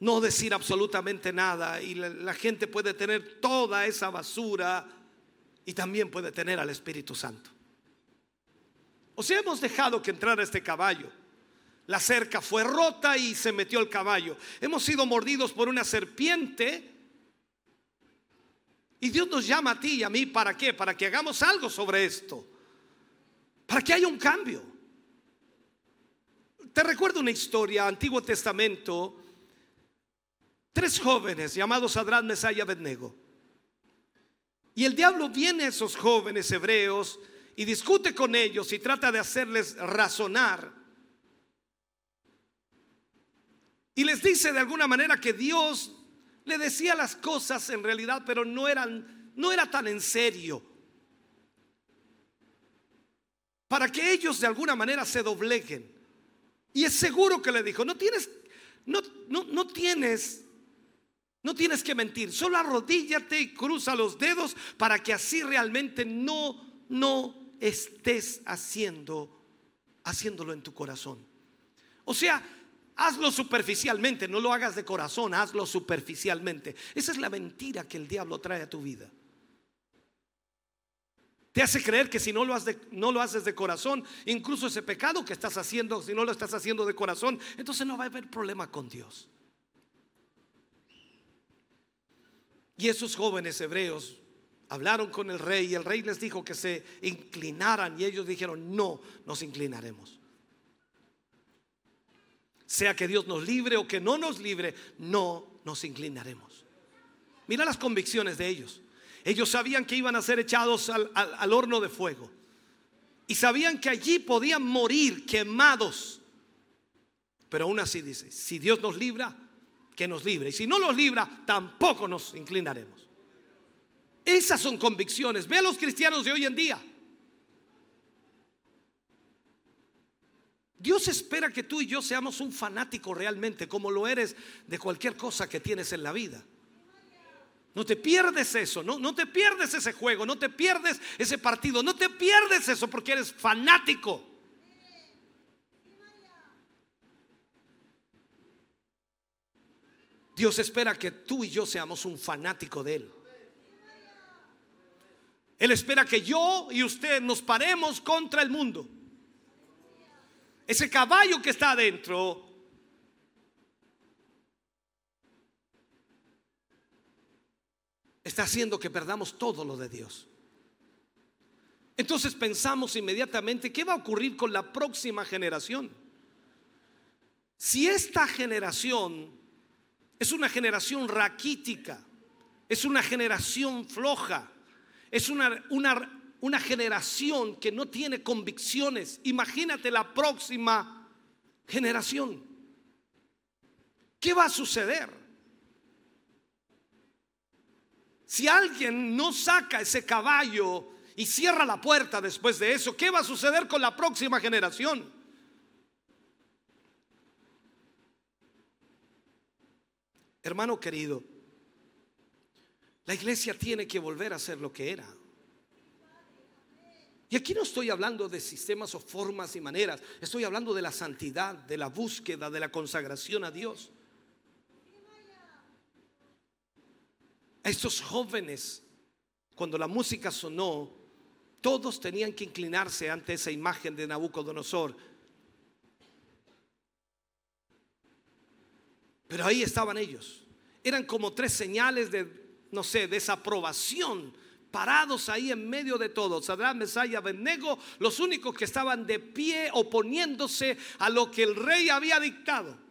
no decir absolutamente nada y la, gente puede tener toda esa basura y también puede tener al Espíritu Santo. O sea, hemos dejado que entrara este caballo la cerca fue rota y se metió el caballo. Hemos sido mordidos por una serpiente. Y Dios nos llama a ti y a mí para qué? Para que hagamos algo sobre esto. Para que haya un cambio. Te recuerdo una historia, Antiguo Testamento. Tres jóvenes llamados Adrán, Mesaya y Abednego. Y el diablo viene a esos jóvenes hebreos y discute con ellos y trata de hacerles razonar Y les dice de alguna manera que Dios le decía las cosas en realidad, pero no no era tan en serio. Para que ellos de alguna manera se dobleguen. Y es seguro que le dijo, no tienes no, no, tienes no tienes que mentir, solo arrodíllate y cruza los dedos para que así realmente no no estés haciendo haciéndolo en tu corazón. O sea, Hazlo superficialmente, no lo hagas de corazón, hazlo superficialmente. Esa es la mentira que el diablo trae a tu vida. Te hace creer que si no lo, no lo haces de corazón, incluso ese pecado que estás haciendo, si no lo estás haciendo de corazón, entonces no va a haber problema con Dios. Y esos jóvenes hebreos hablaron con el rey y el rey les dijo que se inclinaran y ellos dijeron, no, nos inclinaremos sea que Dios nos libre o que no nos libre, no nos inclinaremos. Mira las convicciones de ellos. Ellos sabían que iban a ser echados al, horno de fuego. Y sabían que allí podían morir quemados. Pero aún así dice, si Dios nos libra, que nos libre. Y si no nos libra, tampoco nos inclinaremos. Esas son convicciones. Ve a los cristianos de hoy en día. Dios espera que tú y yo seamos un fanático realmente, como lo eres de cualquier cosa que tienes en la vida. No te pierdes eso, no, no te pierdes ese juego, no te pierdes ese partido, no te pierdes eso porque eres fanático. Dios espera que tú y yo seamos un fanático de Él. Él espera que yo y usted nos paremos contra el mundo. Ese caballo que está adentro está haciendo que perdamos todo lo de Dios. Entonces pensamos inmediatamente, ¿qué va a ocurrir con la próxima generación? Si esta generación es una generación raquítica, es una generación floja, es una, una, una generación que no tiene convicciones. Imagínate la próxima generación. ¿Qué va a suceder? Si alguien no saca ese caballo y cierra la puerta después de eso, ¿qué va a suceder con la próxima generación? Hermano querido, la iglesia tiene que volver a ser lo que era. Y aquí no estoy hablando de sistemas o formas y maneras, estoy hablando de la santidad, de la búsqueda, de la consagración a Dios. A estos jóvenes, cuando la música sonó, todos tenían que inclinarse ante esa imagen de Nabucodonosor. Pero ahí estaban ellos. Eran como tres señales de, no sé, desaprobación parados ahí en medio de todo. Sadrán, Mesaya, Abednego, los únicos que estaban de pie oponiéndose a lo que el rey había dictado.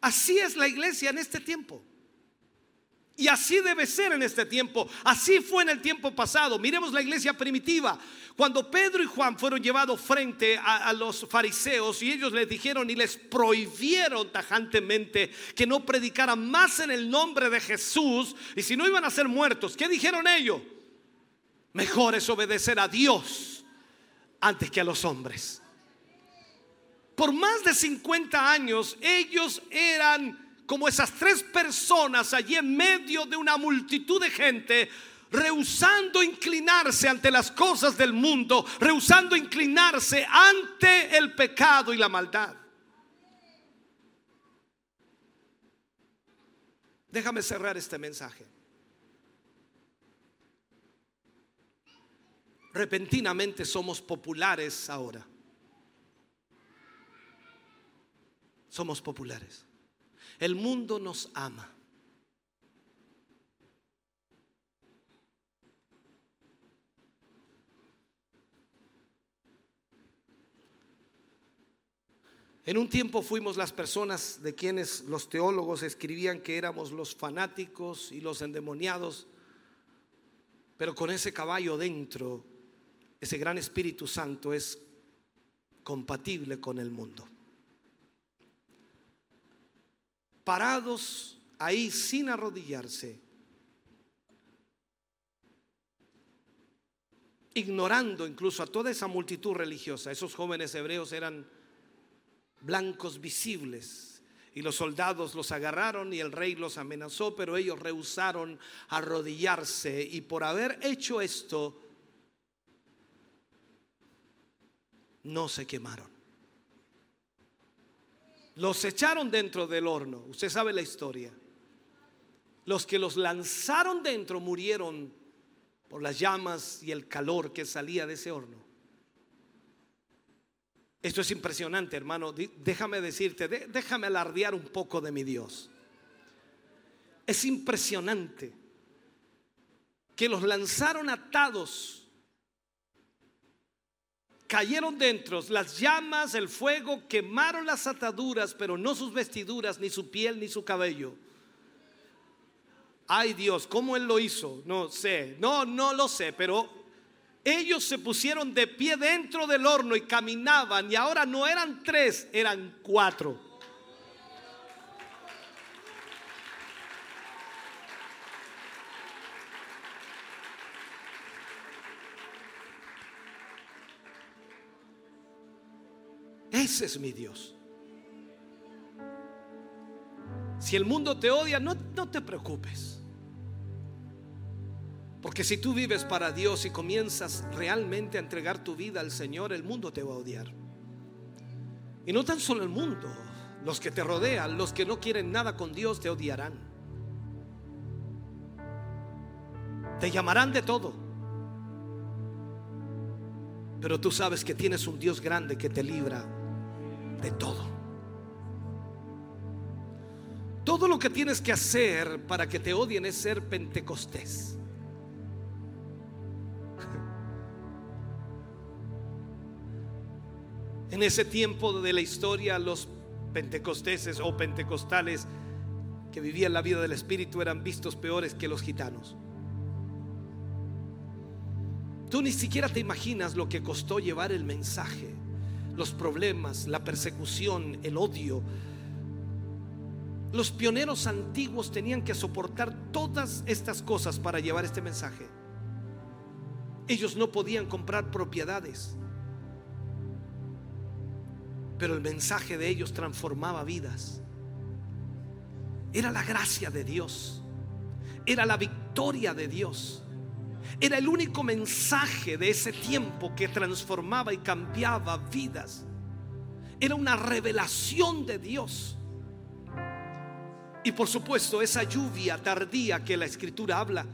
Así es la iglesia en este tiempo. Y así debe ser en este tiempo. Así fue en el tiempo pasado. Miremos la iglesia primitiva. Cuando Pedro y Juan fueron llevados frente a, los fariseos y ellos les dijeron y les prohibieron tajantemente que no predicaran más en el nombre de Jesús y si no iban a ser muertos, ¿qué dijeron ellos? Mejor es obedecer a Dios antes que a los hombres. Por más de 50 años ellos eran como esas tres personas allí en medio de una multitud de gente, rehusando inclinarse ante las cosas del mundo, rehusando inclinarse ante el pecado y la maldad. Déjame cerrar este mensaje. Repentinamente somos populares ahora. Somos populares. El mundo nos ama. En un tiempo fuimos las personas de quienes los teólogos escribían que éramos los fanáticos y los endemoniados, pero con ese caballo dentro, ese gran Espíritu Santo es compatible con el mundo. Parados ahí sin arrodillarse, ignorando incluso a toda esa multitud religiosa. Esos jóvenes hebreos eran blancos visibles y los soldados los agarraron y el rey los amenazó, pero ellos rehusaron arrodillarse y por haber hecho esto, no se quemaron. Los echaron dentro del horno. Usted sabe la historia. Los que los lanzaron dentro murieron por las llamas y el calor que salía de ese horno. Esto es impresionante, hermano. Déjame decirte, déjame alardear un poco de mi Dios. Es impresionante que los lanzaron atados cayeron dentro, las llamas, el fuego quemaron las ataduras, pero no sus vestiduras, ni su piel, ni su cabello. Ay Dios, ¿cómo Él lo hizo? No sé, no, no lo sé, pero ellos se pusieron de pie dentro del horno y caminaban y ahora no eran tres, eran cuatro. Ese es mi Dios. Si el mundo te odia, no, no te preocupes. Porque si tú vives para Dios y comienzas realmente a entregar tu vida al Señor, el mundo te va a odiar. Y no tan solo el mundo, los que te rodean, los que no quieren nada con Dios, te odiarán. Te llamarán de todo. Pero tú sabes que tienes un Dios grande que te libra de todo. Todo lo que tienes que hacer para que te odien es ser pentecostés. En ese tiempo de la historia, los pentecosteses o pentecostales que vivían la vida del Espíritu eran vistos peores que los gitanos. Tú ni siquiera te imaginas lo que costó llevar el mensaje, los problemas, la persecución, el odio. Los pioneros antiguos tenían que soportar todas estas cosas para llevar este mensaje. Ellos no podían comprar propiedades, pero el mensaje de ellos transformaba vidas. Era la gracia de Dios, era la victoria de Dios. Era el único mensaje de ese tiempo que transformaba y cambiaba vidas. Era una revelación de Dios. Y por supuesto, esa lluvia tardía que la escritura habla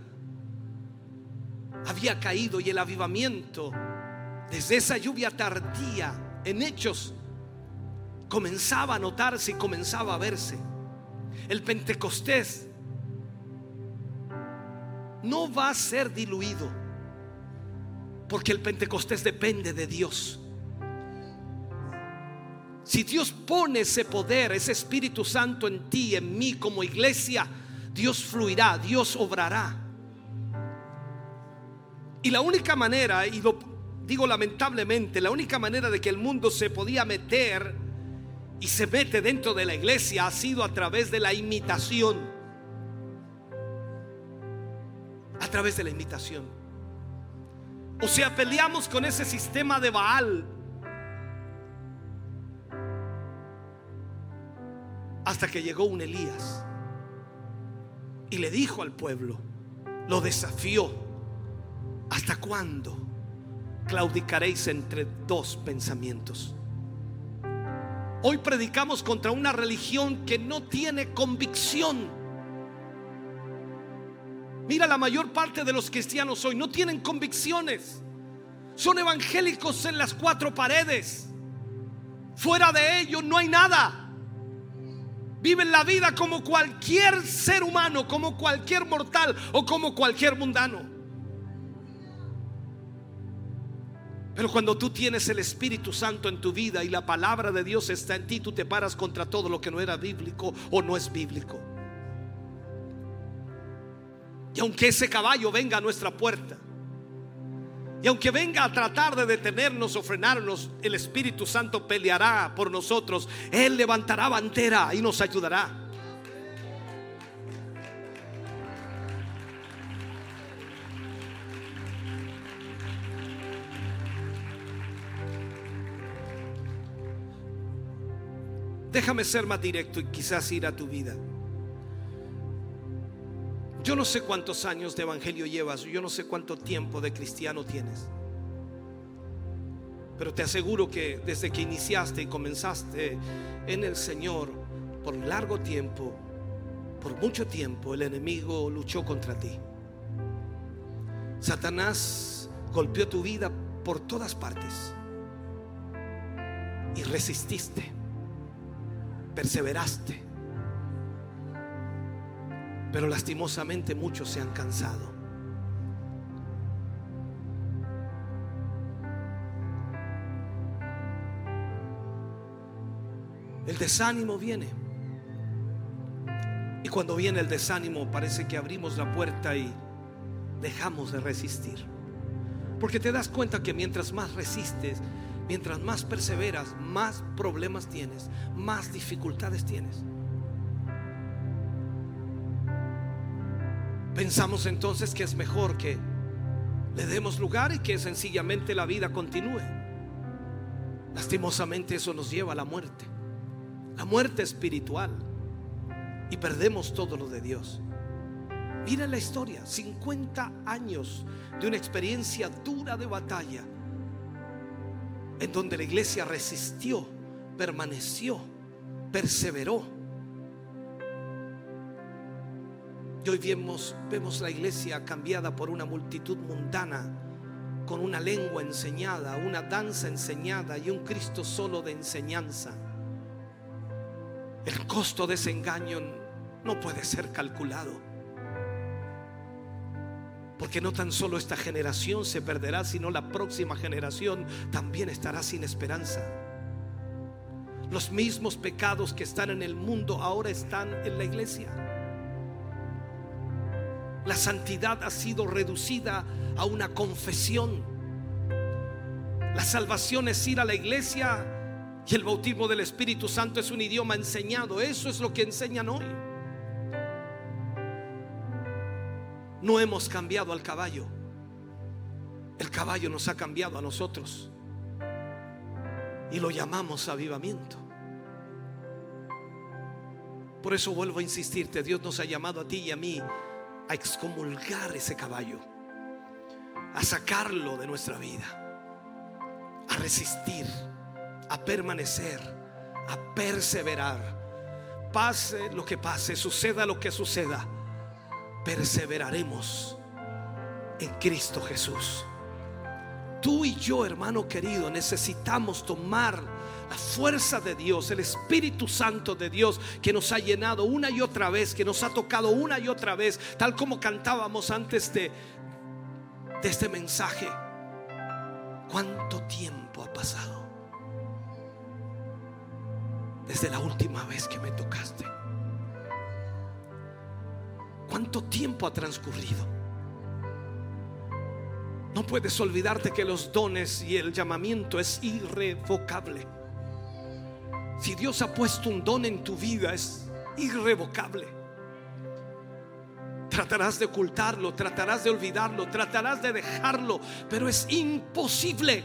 había caído y el avivamiento desde esa lluvia tardía en hechos comenzaba a notarse y comenzaba a verse. El Pentecostés no va a ser diluido. Porque el Pentecostés depende de Dios. Si Dios pone ese poder, ese Espíritu Santo en ti, en mí como iglesia, Dios fluirá, Dios obrará. Y la única manera, y lo digo lamentablemente, la única manera de que el mundo se podía meter y se mete dentro de la iglesia ha sido a través de la imitación. A través de la imitación. O sea, peleamos con ese sistema de Baal. Hasta que llegó un Elías y le dijo al pueblo, lo desafió, ¿hasta cuándo claudicaréis entre dos pensamientos? Hoy predicamos contra una religión que no tiene convicción Mira, la mayor parte de los cristianos hoy no tienen convicciones. Son evangélicos en las cuatro paredes. Fuera de ellos no hay nada. Viven la vida como cualquier ser humano, como cualquier mortal o como cualquier mundano. Pero cuando tú tienes el Espíritu Santo en tu vida y la palabra de Dios está en ti, tú te paras contra todo lo que no era bíblico o no es bíblico. Y aunque ese caballo venga a nuestra puerta, y aunque venga a tratar de detenernos o frenarnos, el Espíritu Santo peleará por nosotros. Él levantará bandera y nos ayudará. Déjame ser más directo y quizás ir a tu vida. Yo no sé cuántos años de evangelio llevas, yo no sé cuánto tiempo de cristiano tienes. Pero te aseguro que desde que iniciaste y comenzaste en el Señor por largo tiempo, por mucho tiempo, el enemigo luchó contra ti. Satanás golpeó tu vida por todas partes y resististe, perseveraste pero lastimosamente muchos se han cansado. El desánimo viene. Y cuando viene el desánimo parece que abrimos la puerta y dejamos de resistir. Porque te das cuenta que mientras más resistes, mientras más perseveras, más problemas tienes, más dificultades tienes. Pensamos entonces que es mejor que le demos lugar y que sencillamente la vida continúe. Lastimosamente eso nos lleva a la muerte, la muerte espiritual, y perdemos todo lo de Dios. Mira la historia, 50 años de una experiencia dura de batalla, en donde la iglesia resistió, permaneció perseveró. Y hoy vemos, la iglesia cambiada por una multitud mundana, con una lengua enseñada, una danza enseñada y un Cristo solo de enseñanza. El costo de ese engaño no puede ser calculado. Porque no tan solo esta generación se perderá, sino la próxima generación también estará sin esperanza. Los mismos pecados que están en el mundo ahora están en la iglesia. La santidad ha sido reducida a una confesión. La salvación es ir a la iglesia y el bautismo del Espíritu Santo es un idioma enseñado. Eso es lo que enseñan hoy. No hemos cambiado al caballo. El caballo nos ha cambiado a nosotros. Y lo llamamos avivamiento. Por eso vuelvo a insistirte, Dios nos ha llamado a ti y a mí a excomulgar ese caballo, a sacarlo de nuestra vida, a resistir, a permanecer, a perseverar. Pase lo que pase, suceda lo que suceda perseveraremos en Cristo Jesús. Tú y yo, hermano querido, necesitamos tomar la fuerza de Dios, el Espíritu Santo de Dios que nos ha llenado una y otra vez, que nos ha tocado una y otra vez, tal como cantábamos antes de, de este mensaje. ¿Cuánto tiempo ha pasado desde la última vez que me tocaste? ¿Cuánto tiempo ha transcurrido? No puedes olvidarte que los dones y el llamamiento es irrevocable. Si Dios ha puesto un don en tu vida es irrevocable. Tratarás de ocultarlo, tratarás de olvidarlo, tratarás de dejarlo, pero es imposible.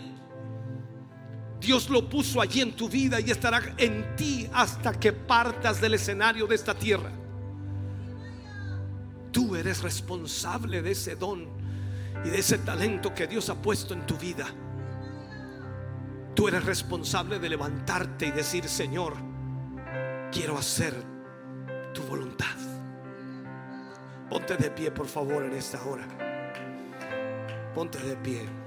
Dios lo puso allí en tu vida y estará en ti hasta que partas del escenario de esta tierra. Tú eres responsable de ese don y de ese talento que Dios ha puesto en tu vida. Tú eres responsable de levantarte y decir, Señor, quiero hacer tu voluntad. Ponte de pie, por favor, en esta hora. Ponte de pie.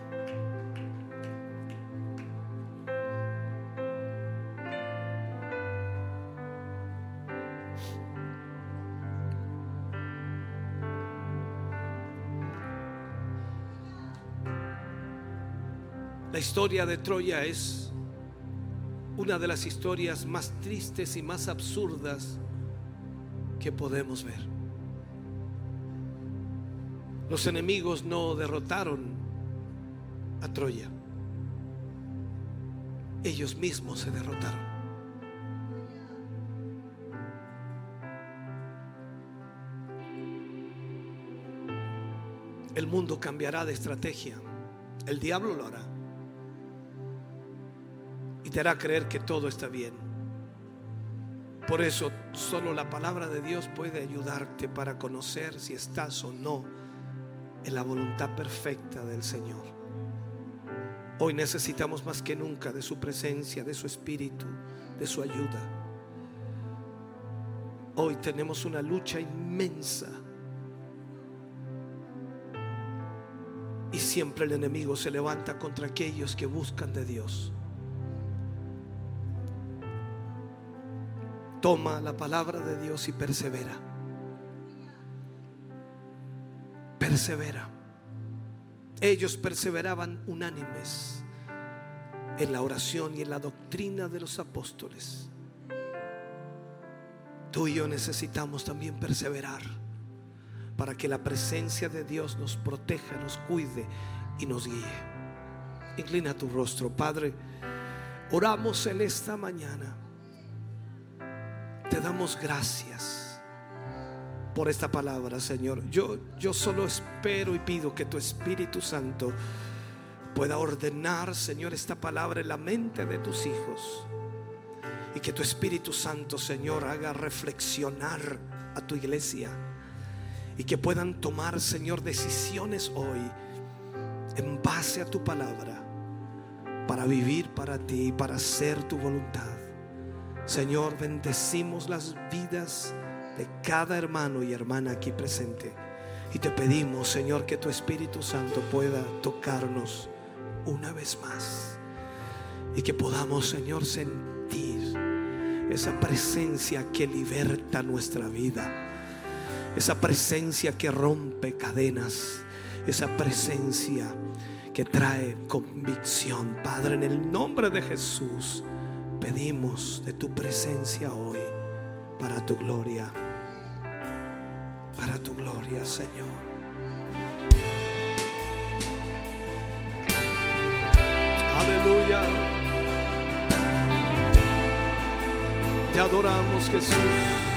Historia de Troya es una de las historias más tristes y más absurdas que podemos ver. Los enemigos no derrotaron a Troya. Ellos mismos se derrotaron. El mundo cambiará de estrategia. El diablo lo hará te hará creer que todo está bien. Por eso solo la palabra de Dios puede ayudarte para conocer si estás o no en la voluntad perfecta del Señor. Hoy necesitamos más que nunca de su presencia, de su espíritu, de su ayuda. Hoy tenemos una lucha inmensa. Y siempre el enemigo se levanta contra aquellos que buscan de Dios. Toma la palabra de Dios y persevera. Persevera. Ellos perseveraban unánimes en la oración y en la doctrina de los apóstoles. Tú y yo necesitamos también perseverar para que la presencia de Dios nos proteja, nos cuide y nos guíe. Inclina tu rostro, Padre. Oramos en esta mañana te damos gracias por esta palabra, Señor. Yo, yo solo espero y pido que tu Espíritu Santo pueda ordenar, Señor, esta palabra en la mente de tus hijos. Y que tu Espíritu Santo, Señor, haga reflexionar a tu iglesia. Y que puedan tomar, Señor, decisiones hoy en base a tu palabra para vivir para ti y para hacer tu voluntad. Señor, bendecimos las vidas de cada hermano y hermana aquí presente. Y te pedimos, Señor, que tu Espíritu Santo pueda tocarnos una vez más. Y que podamos, Señor, sentir esa presencia que liberta nuestra vida. Esa presencia que rompe cadenas. Esa presencia que trae convicción. Padre, en el nombre de Jesús, pedimos de tu presencia hoy para tu gloria. Para tu gloria, Señor. Aleluya. Te adoramos, Jesús.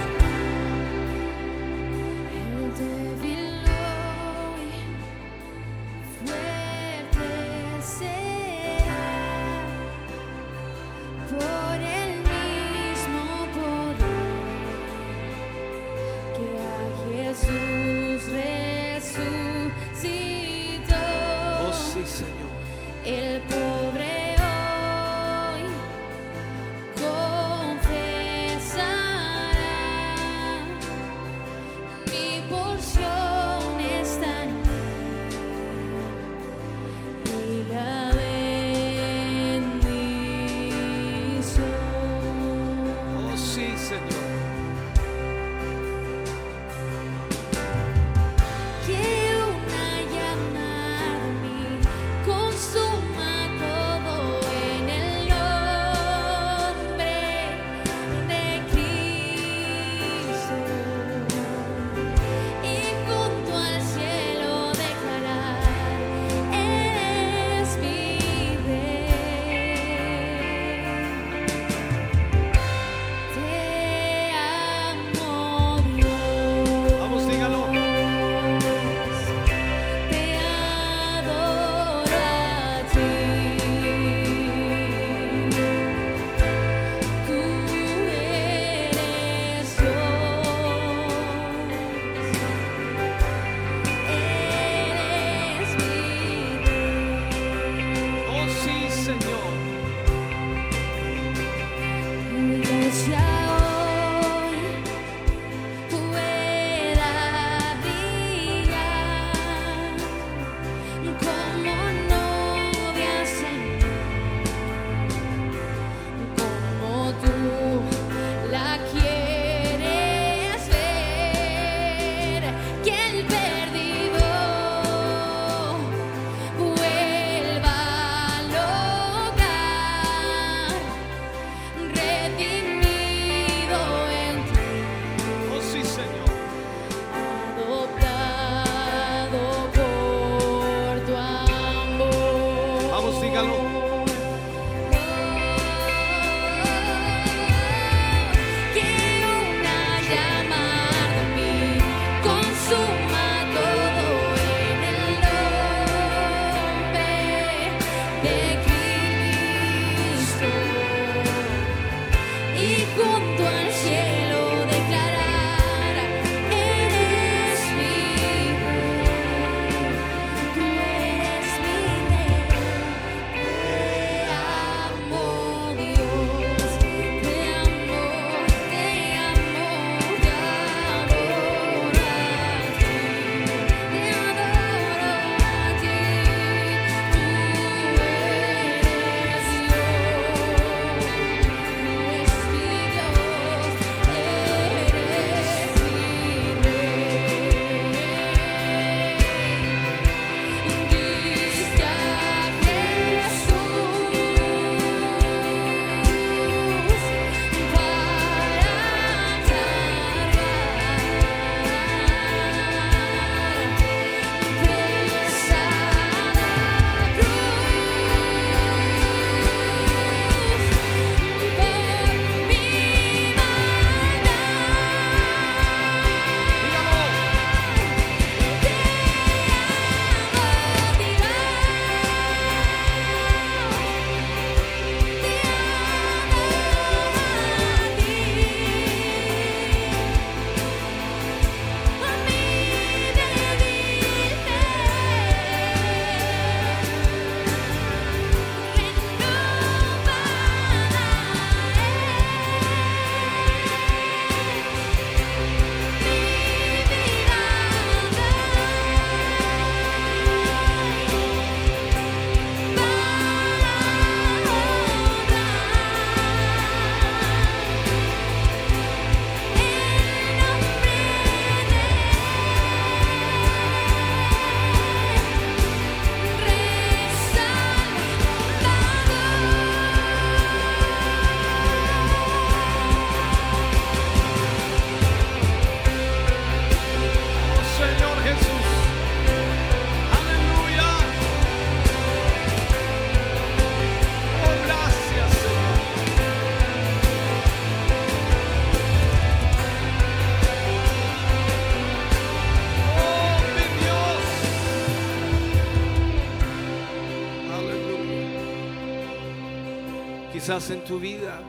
Quizás en tu vida,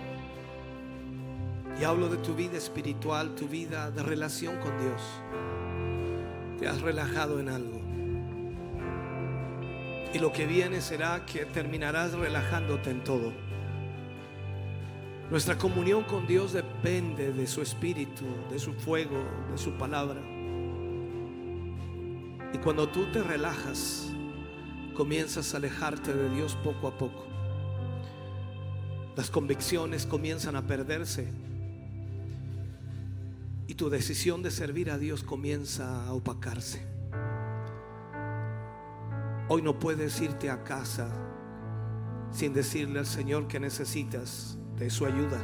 y hablo de tu vida espiritual, tu vida de relación con Dios, te has relajado en algo. Y lo que viene será que terminarás relajándote en todo. Nuestra comunión con Dios depende de su espíritu, de su fuego, de su palabra. Y cuando tú te relajas, comienzas a alejarte de Dios poco a poco. Las convicciones comienzan a perderse. Y tu decisión de servir a Dios comienza a opacarse. Hoy no puedes irte a casa sin decirle al Señor que necesitas de su ayuda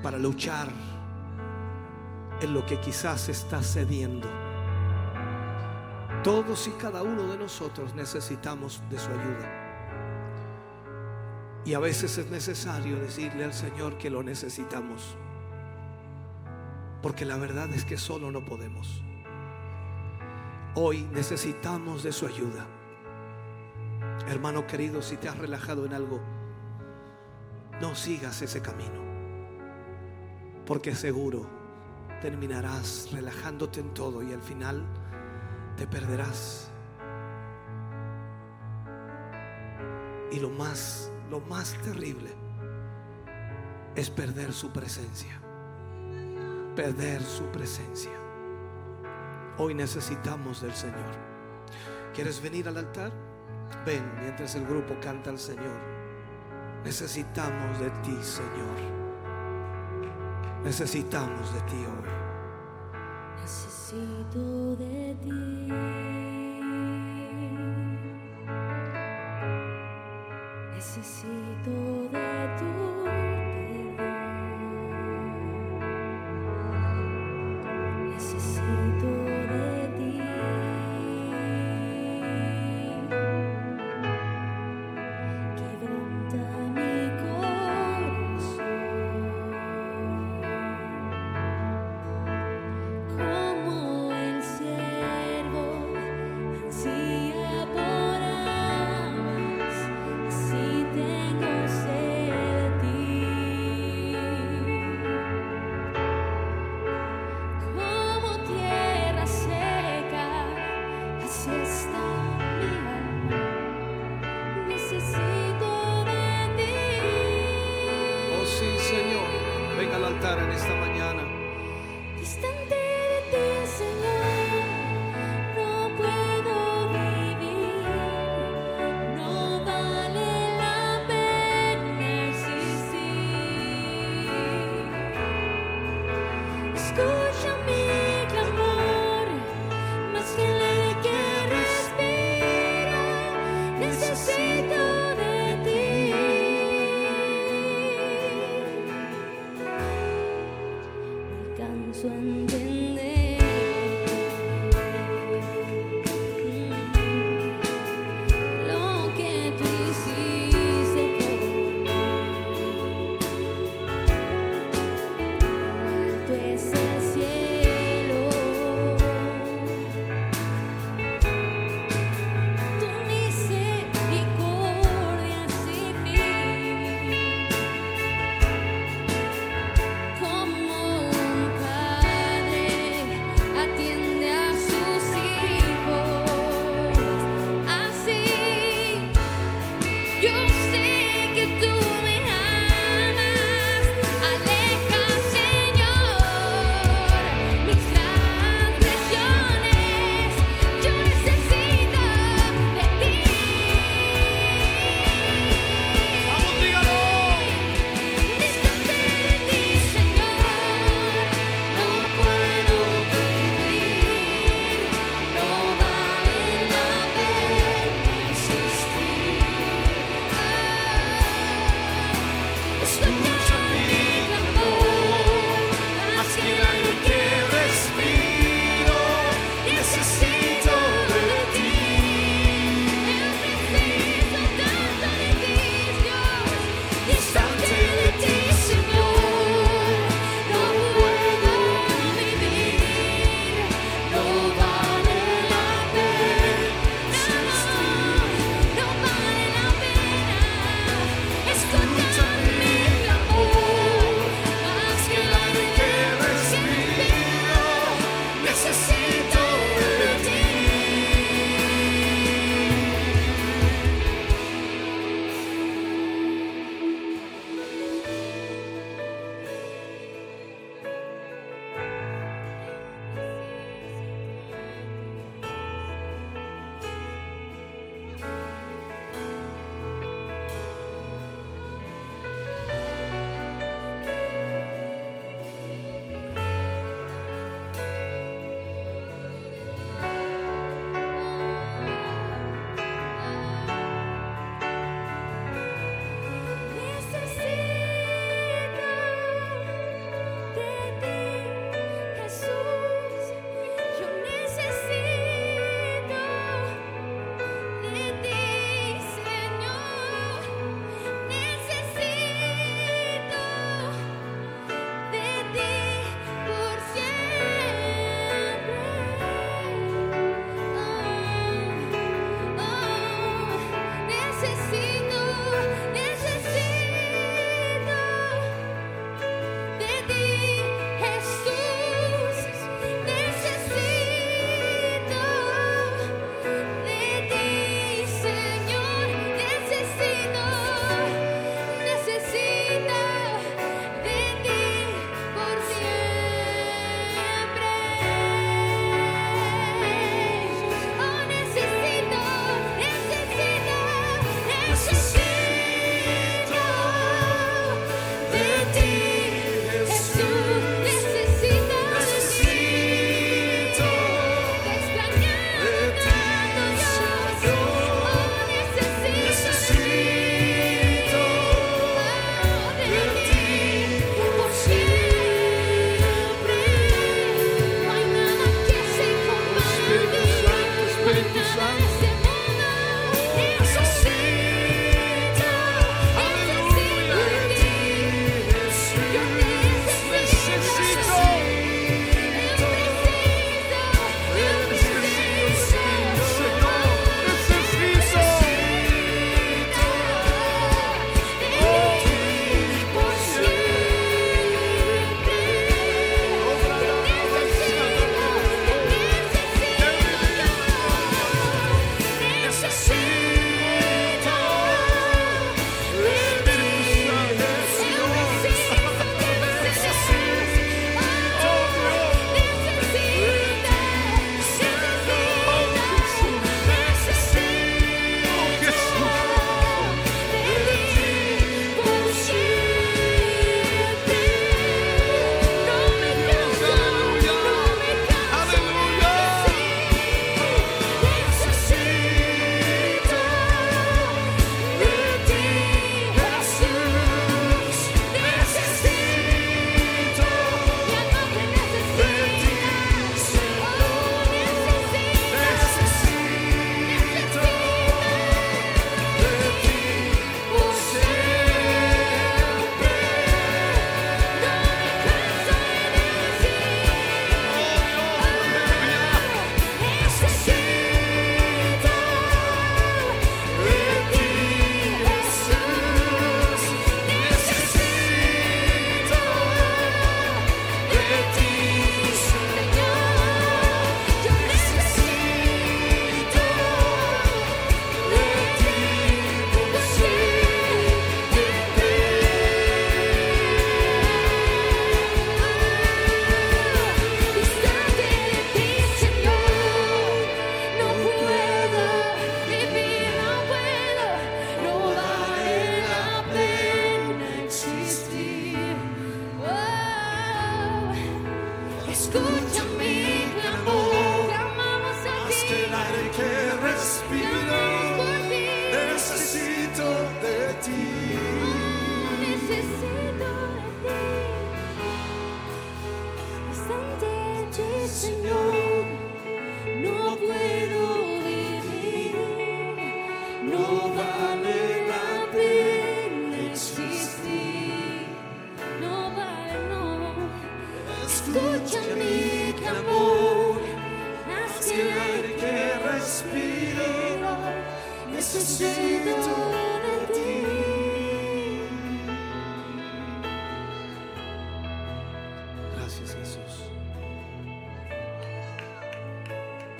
para luchar en lo que quizás estás cediendo. Todos y cada uno de nosotros necesitamos de su ayuda. Y a veces es necesario decirle al Señor que lo necesitamos. Porque la verdad es que solo no podemos. Hoy necesitamos de su ayuda. Hermano querido, si te has relajado en algo, no sigas ese camino. Porque seguro terminarás relajándote en todo y al final te perderás. Y lo más, lo más terrible es perder su presencia. Perder su presencia. Hoy necesitamos del Señor. ¿Quieres venir al altar? Ven mientras el grupo canta al Señor. Necesitamos de ti, Señor. Necesitamos de ti hoy. Necesito de ti.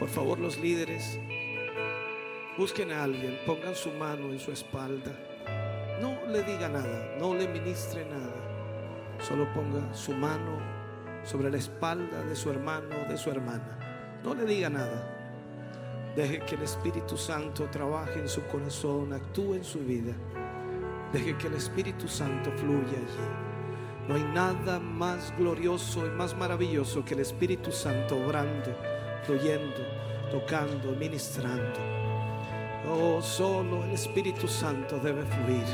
Por favor los líderes, busquen a alguien, pongan su mano en su espalda. No le diga nada, no le ministre nada. Solo ponga su mano sobre la espalda de su hermano o de su hermana. No le diga nada. Deje que el Espíritu Santo trabaje en su corazón, actúe en su vida. Deje que el Espíritu Santo fluya allí. No hay nada más glorioso y más maravilloso que el Espíritu Santo obrando, fluyendo, tocando, ministrando. Oh, solo el Espíritu Santo debe fluir.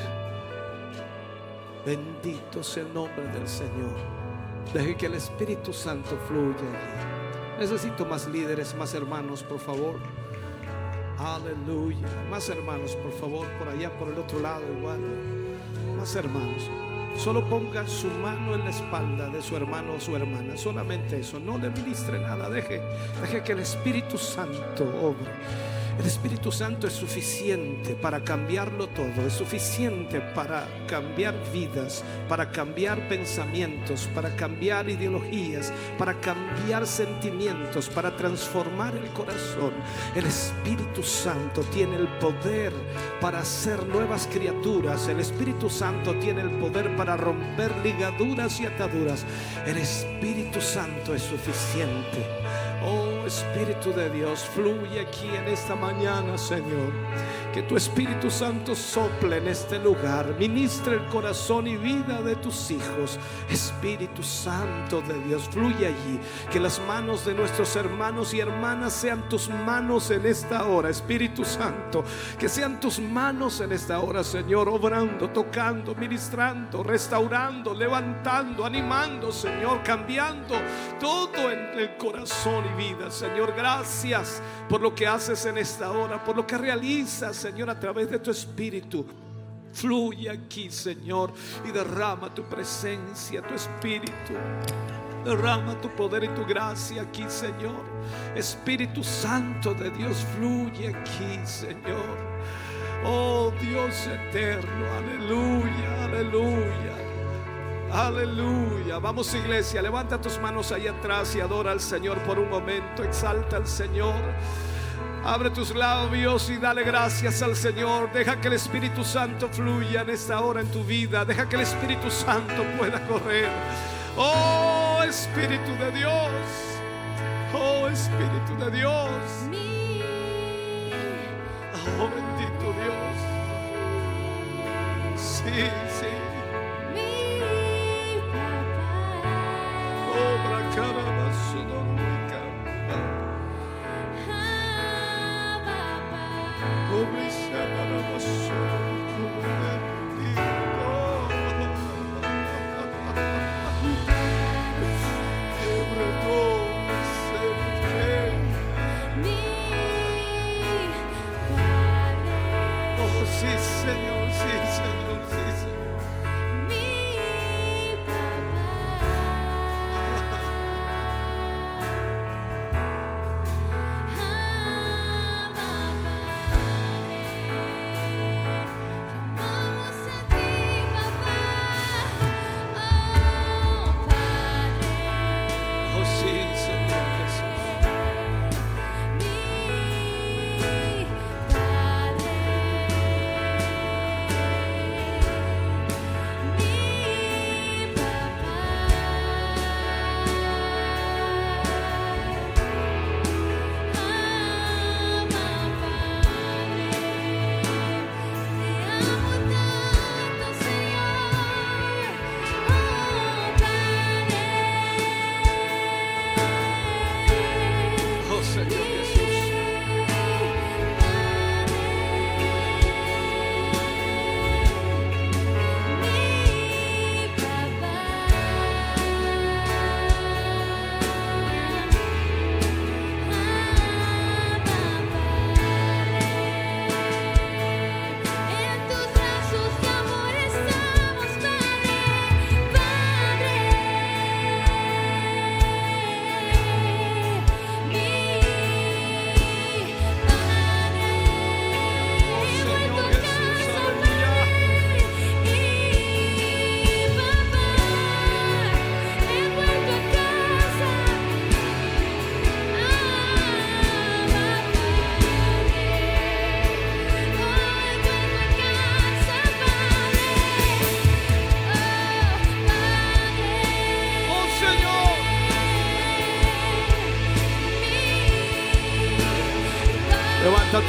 Bendito sea el nombre del Señor. Deje que el Espíritu Santo fluya. Necesito más líderes, más hermanos, por favor. Aleluya. Más hermanos, por favor, por allá, por el otro lado igual. Más hermanos. Solo ponga su mano en la espalda de su hermano o su hermana. Solamente eso. No le ministre nada. Deje, deje que el Espíritu Santo obre. El Espíritu Santo es suficiente para cambiarlo todo, es suficiente para cambiar vidas, para cambiar pensamientos, para cambiar ideologías, para cambiar sentimientos, para transformar el corazón. El Espíritu Santo tiene el poder para hacer nuevas criaturas. El Espíritu Santo tiene el poder para romper ligaduras y ataduras. El Espíritu Santo es suficiente. Oh Espíritu de Dios, fluye aquí en esta mañana, Señor. Que tu Espíritu Santo sople en este lugar, ministre el corazón y vida de tus hijos. Espíritu Santo de Dios, fluye allí. Que las manos de nuestros hermanos y hermanas sean tus manos en esta hora, Espíritu Santo. Que sean tus manos en esta hora, Señor, obrando, tocando, ministrando, restaurando, levantando, animando, Señor, cambiando todo en el corazón y vida. Señor, gracias por lo que haces en esta hora, por lo que realizas, Señor, a través de tu Espíritu. Fluye aquí, Señor, y derrama tu presencia, tu Espíritu. Derrama tu poder y tu gracia aquí, Señor. Espíritu Santo de Dios, fluye aquí, Señor. Oh Dios eterno, aleluya, aleluya. Aleluya. Vamos iglesia, levanta tus manos ahí atrás y adora al Señor por un momento. Exalta al Señor. Abre tus labios y dale gracias al Señor. Deja que el Espíritu Santo fluya en esta hora en tu vida. Deja que el Espíritu Santo pueda correr. Oh Espíritu de Dios. Oh Espíritu de Dios. Oh bendito Dios. Sí, sí.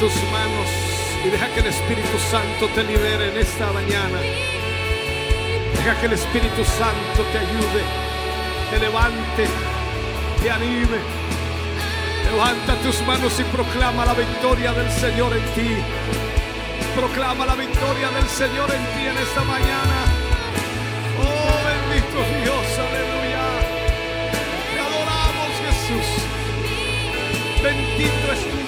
tus manos y deja que el Espíritu Santo te libere en esta mañana. Deja que el Espíritu Santo te ayude, te levante, te anime. Levanta tus manos y proclama la victoria del Señor en ti. Proclama la victoria del Señor en ti en esta mañana. Oh bendito Dios, aleluya. Te adoramos Jesús. Bendito es tu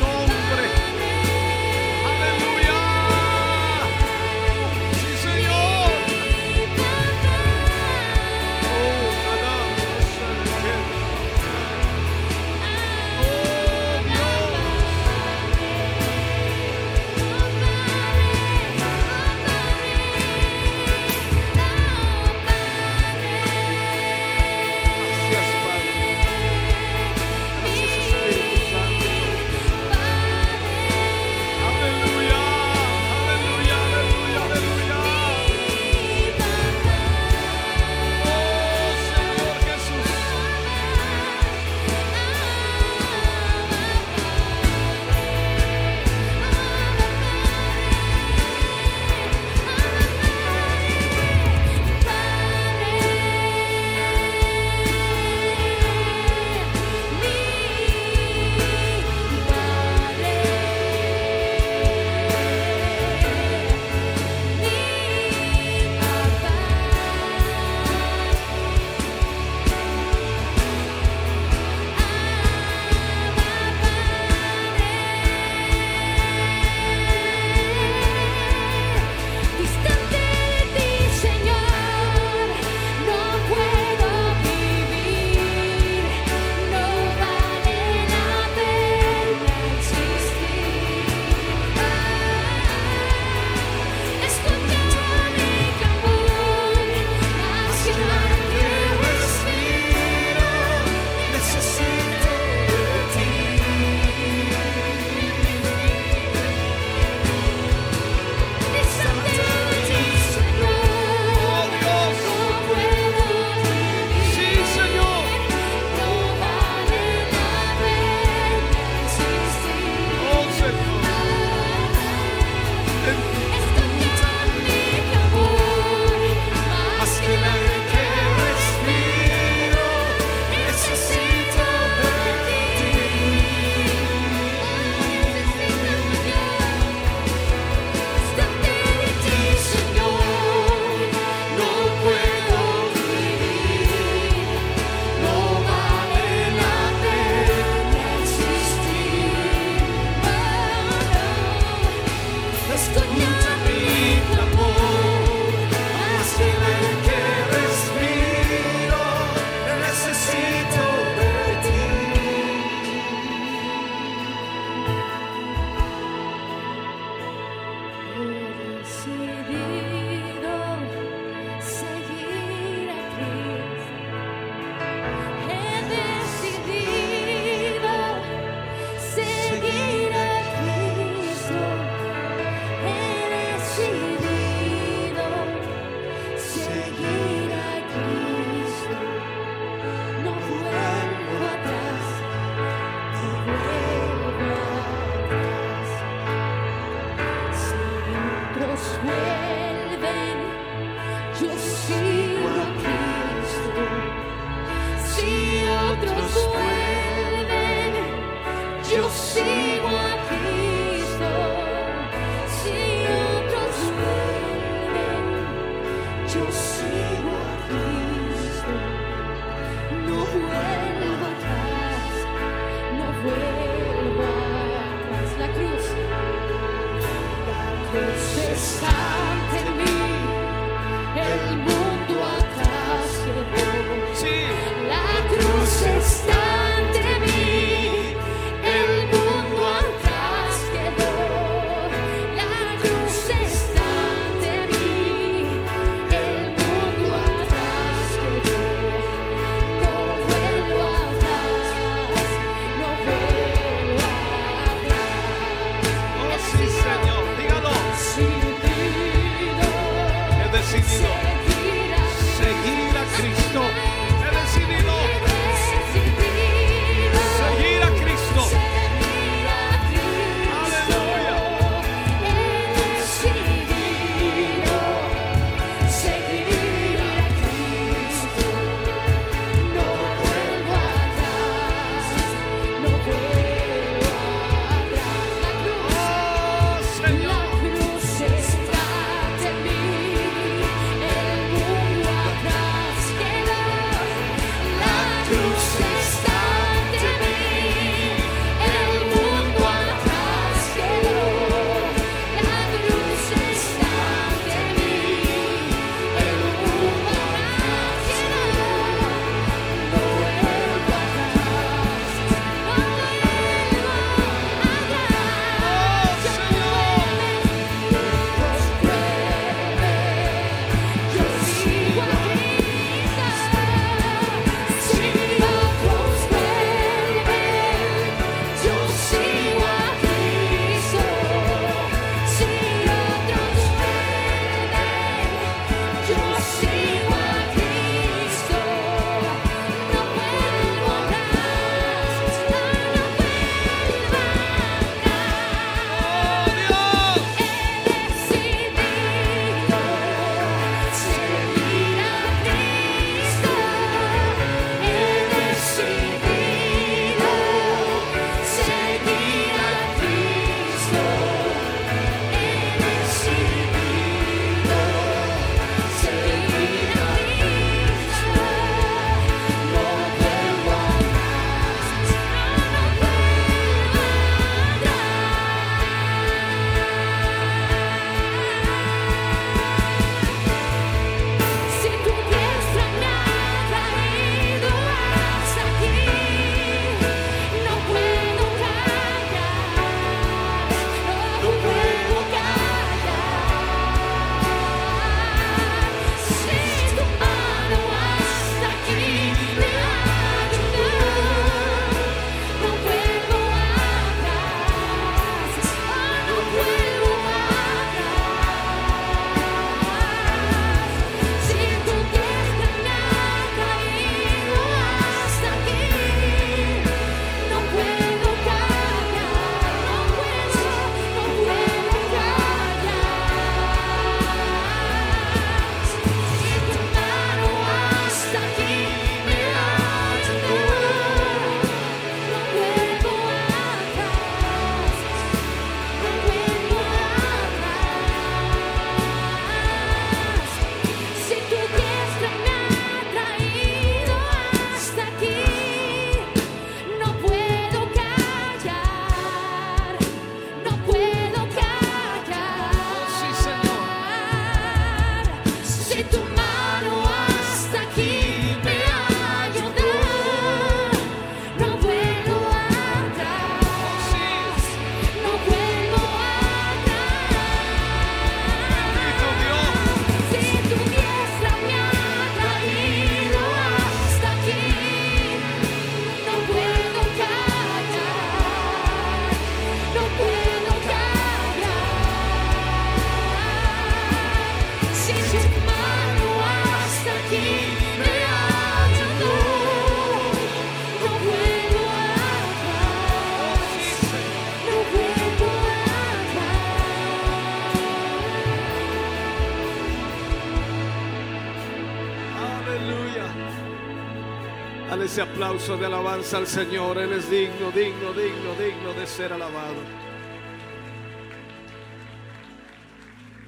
aplauso de alabanza al Señor. Él es digno, digno, digno, digno de ser alabado.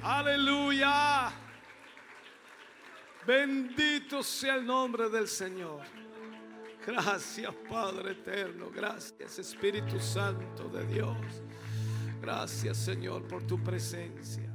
Aleluya. Bendito sea el nombre del Señor. Gracias Padre eterno. Gracias Espíritu Santo de Dios. Gracias Señor por tu presencia.